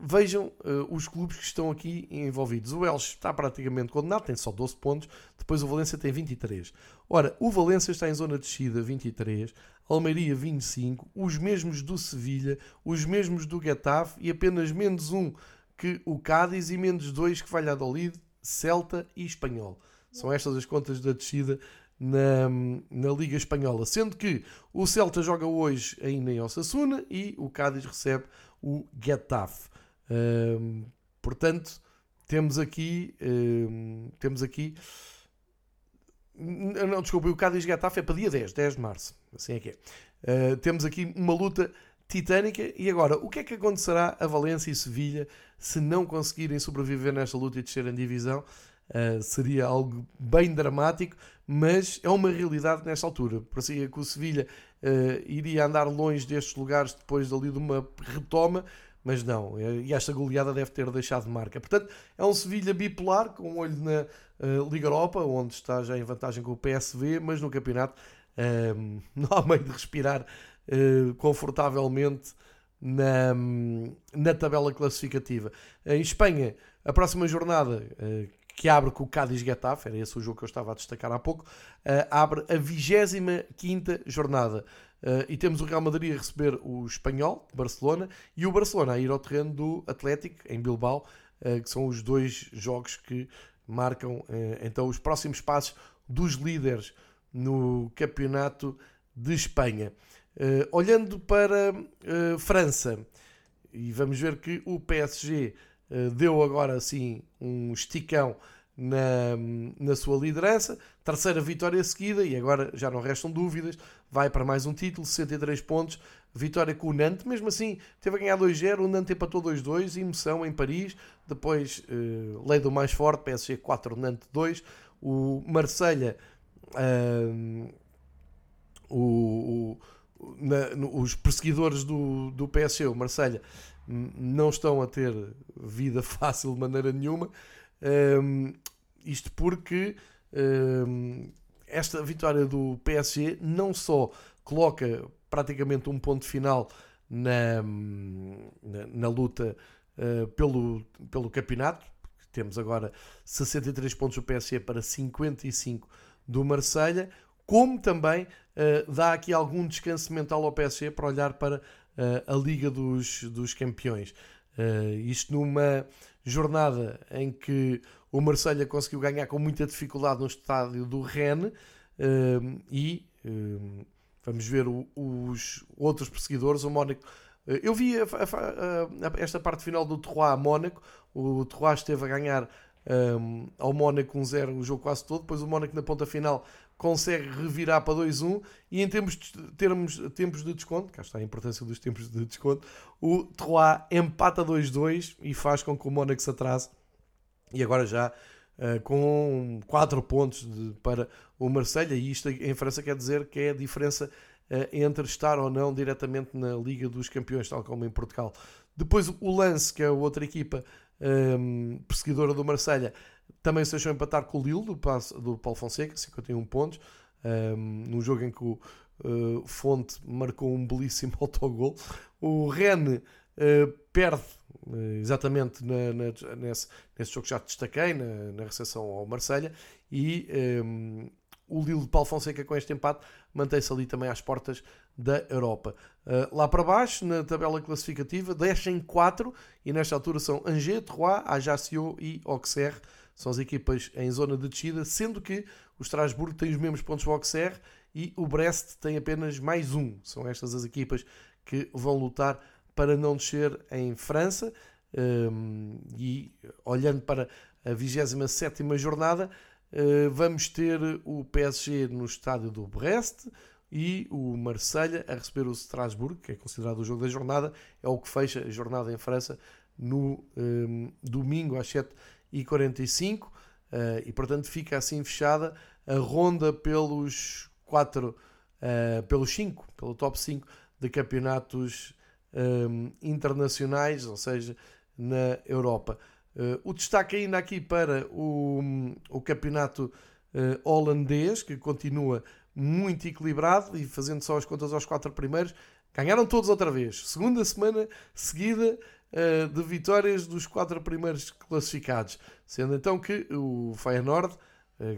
vejam uh, os clubes que estão aqui envolvidos. O Elche está praticamente condenado, tem só 12 pontos, depois o Valência tem 23. Ora, o Valência está em zona de descida, 23, Almeria 25, os mesmos do Sevilha, os mesmos do Getafe e apenas menos um que o Cádiz e menos dois que Valladolid, Celta e Espanhol. São estas as contas da descida na, na Liga Espanhola. Sendo que o Celta joga hoje ainda em Osasuna e o Cádiz recebe o Getafe. Portanto, temos aqui. Temos aqui. Não, desculpa, o Cádiz Getafe é para dia 10, 10 de março. Assim é que é. Uh, temos aqui uma luta titânica. E agora, o que é que acontecerá a Valência e Sevilha se não conseguirem sobreviver nesta luta e descer em divisão? Uh, seria algo bem dramático, mas é uma realidade nesta altura. Parecia que o Sevilha uh, iria andar longe destes lugares depois dali de uma retoma, mas não. E esta goleada deve ter deixado marca. Portanto, é um Sevilha bipolar, com um olho na uh, Liga Europa, onde está já em vantagem com o PSV, mas no campeonato não há meio de respirar confortavelmente na, na tabela classificativa. Em Espanha, a próxima jornada, que abre com o Cádiz Getafe, era esse o jogo que eu estava a destacar há pouco, uh, abre a 25 jornada. Uh, e temos o Real Madrid a receber o Espanhol, Barcelona, e o Barcelona a ir ao terreno do Atlético, em Bilbao, uh, que são os dois jogos que marcam então os próximos passos dos líderes no Campeonato de Espanha. olhando para França, e vamos ver que o PSG deu agora assim um esticão na, na sua liderança, terceira vitória seguida e agora já não restam dúvidas, vai para mais um título, 63 pontos, vitória com o Nantes, mesmo assim teve a ganhar 2-0, o Nantes empatou 2-2, emoção em Paris, depois uh, lei do mais forte, PSG 4, Nantes 2, o Marselha uh, o, o na, no, os perseguidores do, do PSG, o Marselha não estão a ter vida fácil de maneira nenhuma. Um, isto porque um, esta vitória do PSG não só coloca praticamente um ponto final na, na, na luta uh, pelo, pelo campeonato, temos agora 63 pontos do PSG para 55 do Marselha, como também uh, dá aqui algum descanso mental ao PSG para olhar para uh, a Liga dos, dos Campeões. Isto numa jornada em que o Marselha conseguiu ganhar com muita dificuldade no estádio do Rennes uh, e vamos ver o, os outros perseguidores, o Mónaco. Eu vi a, a, a, esta parte final do Troyes a Mónaco. O Troyes esteve a ganhar um, ao Mónaco 1-0 o jogo quase todo. Depois o Mónaco na ponta final consegue revirar para 2-1 e em termos de, termos, tempos de desconto, cá está a importância dos tempos de desconto, o Troyes empata 2-2 e faz com que o Mónaco se atrase e agora já uh, com 4 pontos de, para o Marselha e isto em França quer dizer que é a diferença uh, entre estar ou não diretamente na Liga dos Campeões, tal como em Portugal. Depois o Lance, que é a outra equipa um, perseguidora do Marselha, também se deixou empatar com o Lille, do, do Paulo Fonseca, 51 pontos, um, num jogo em que o uh, Fonte marcou um belíssimo autogol. O Rennes uh, perde exatamente na, na, nesse, nesse jogo que já destaquei, na, na recepção ao Marselha, e um, o Lille de Paulo Fonseca com este empate mantém-se ali também às portas da Europa. Uh, lá para baixo, na tabela classificativa, descem 4 e nesta altura são Angers, Troyes, Ajaccio e Auxerre são as equipas em zona de descida, sendo que o Strasbourg tem os mesmos pontos do Auxerre e o Brest tem apenas mais um. São estas as equipas que vão lutar para não descer em França. Um, e olhando para a 27 jornada, uh, vamos ter o PSG no estádio do Brest e o Marselha a receber o Strasbourg, que é considerado o jogo da jornada, é o que fecha a jornada em França no um, domingo às 7 e 45 uh, eh, e portanto fica assim fechada a ronda pelos 4 uh, eh, pelos 5, pelo top 5 de campeonatos um, internacionais, ou seja, na Europa. Uh, o destaque ainda aqui para o, o campeonato uh, holandês, que continua muito equilibrado e fazendo só as contas aos quatro primeiros, ganharam todos outra vez. Segunda semana seguida uh, de vitórias dos quatro primeiros classificados, sendo então que o Feyenoord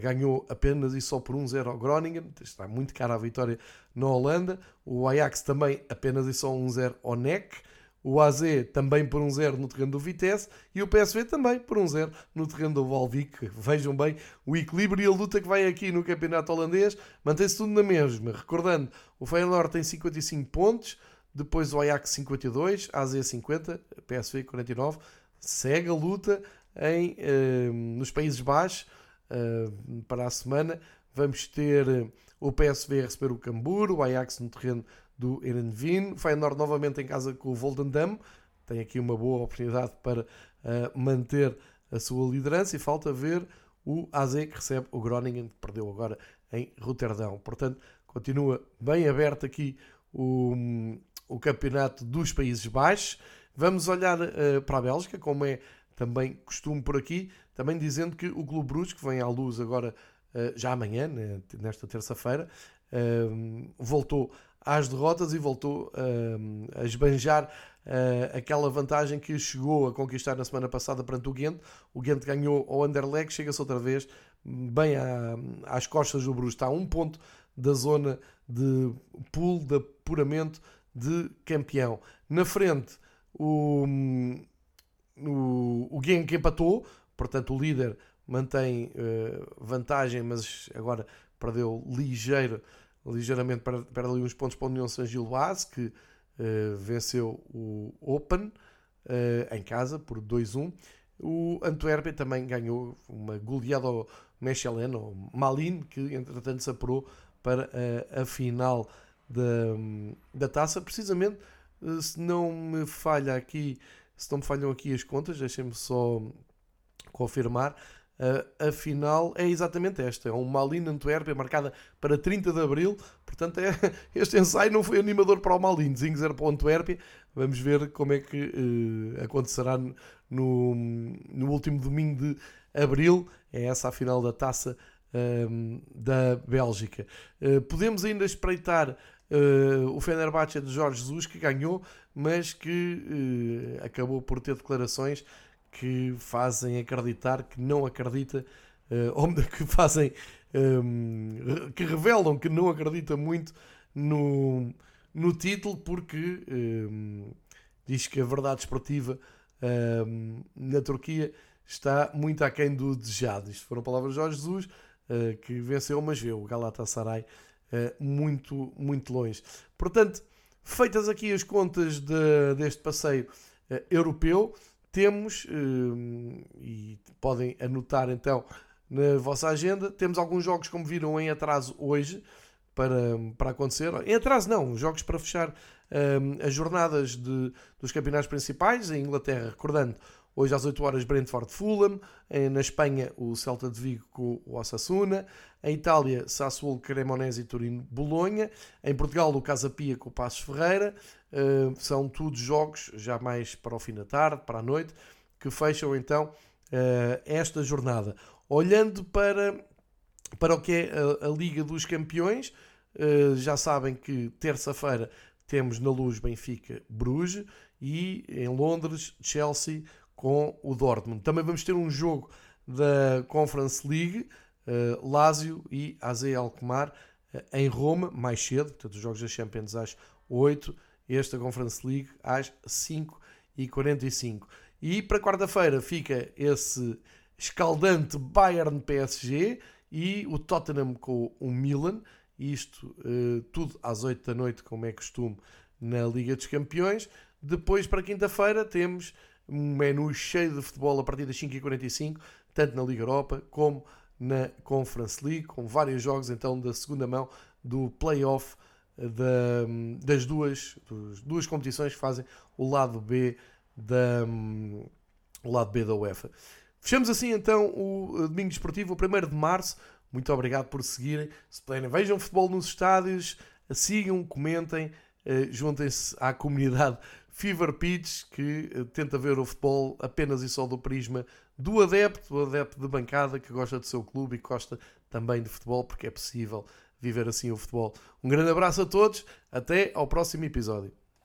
ganhou apenas e só por 1-0 ao Groningen, está muito cara a vitória na Holanda. O Ajax também apenas e só 1-0 ao NEC. O AZ também por 1-0 no terreno do Vitesse e o PSV também por 1-0 no terreno do Valvik. Vejam bem o equilíbrio e a luta que vai aqui no campeonato holandês. Mantém-se tudo na mesma. Recordando, o Feyenoord tem 55 pontos, depois o Ajax 52, AZ 50, PSV 49. Segue a luta em, uh, nos Países Baixos uh, para a semana. Vamos ter eh, o PSV a receber o Cambur, o Ajax no terreno do Erenvin. O Feyenoord novamente em casa com o Volendam. Tem aqui uma boa oportunidade para uh, manter a sua liderança e falta ver o AZ que recebe o Groningen, que perdeu agora em Roterdão. Portanto, continua bem aberto aqui o, o campeonato dos Países Baixos. Vamos olhar uh, para a Bélgica, como é também costume por aqui, também dizendo que o Clube Bruges, que vem à luz agora uh, já amanhã, né, nesta terça-feira, uh, voltou às derrotas e voltou uh, a esbanjar uh, aquela vantagem que chegou a conquistar na semana passada perante o Ghent. O Ghent ganhou ao Anderlecht, chega-se outra vez bem à, às costas do Bruges. Está a um ponto da zona de pool de apuramento de campeão. Na frente, o, o, o Genk empatou, portanto o líder mantém uh, vantagem, mas agora perdeu ligeiro ligeiramente perde, perde ali uns pontos para a União São Gilboas, que uh, venceu o Open uh, em casa por 2-1. O Antuérpia também ganhou uma goleada ao Mechelen, ou Malin, que entretanto se apurou para a final da, da taça. Precisamente, se não me falha aqui, se não me falham aqui as contas, deixem-me só confirmar. Uh, a final é exatamente esta: é uma Malin Antuérpia marcada para 30 de Abril. Portanto, é, este ensaio não foi animador para o Malin, Zinho 0 para o Antuérpia. Vamos ver como é que uh, acontecerá no, no último domingo de Abril. É essa a final da taça uh, da Bélgica. Uh, podemos ainda espreitar o Fenerbahçe de Jorge Jesus, que ganhou, mas que acabou por ter declarações que fazem acreditar que não acredita, uh, ou que fazem, um, que revelam que não acredita muito no, no título, porque um, diz que a verdade esportiva um, na Turquia está muito aquém do desejado. Isto foram palavras de Jorge Jesus, uh, que venceu, mas vê o Galatasaray uh, muito, muito longe. Portanto, feitas aqui as contas de, deste passeio uh, europeu, temos, hum, e podem anotar então na vossa agenda, temos alguns jogos, como viram, em atraso hoje para, para acontecer. Em atraso não, jogos para fechar as jornadas de, dos campeonatos principais, em Inglaterra, recordando, Hoje às 8 horas Brentford Fulham, na Espanha o Celta de Vigo com o Osasuna, em Itália Sassuolo Cremonese e Turino Bolonha, em Portugal o Casa Pia com o Passos Ferreira, eh, são todos jogos já mais para o fim da tarde, para a noite, que fecham então eh, esta jornada. Olhando para, para o que é a, a Liga dos Campeões, eh, já sabem que terça-feira temos na luz Benfica Bruges e em Londres Chelsea com o Dortmund. Também vamos ter um jogo da Conference League, uh, Lazio e AZ Alkmaar uh, em Roma, mais cedo, portanto os jogos da Champions às 8, esta Conference League às 5 e 45. E para quarta-feira fica esse escaldante Bayern PSG e o Tottenham com o Milan, isto uh, tudo às 8 da noite, como é costume na Liga dos Campeões. Depois, para quinta-feira, temos um menu cheio de futebol a partir das 5h45, tanto na Liga Europa como na Conference League, com vários jogos então da segunda mão do playoff da, das duas, duas competições que fazem o lado B da, o lado B da UEFA. Fechamos assim então o Domingo Desportivo, o 1 de Março. Muito obrigado por seguirem. Se puderem, vejam futebol nos estádios, sigam, comentem, eh, juntem-se à comunidade Fever Pitch, que eh, tenta ver o futebol apenas e só do prisma do adepto, do adepto de bancada que gosta do seu clube e gosta também de futebol, porque é possível viver assim o futebol. Um grande abraço a todos, até ao próximo episódio.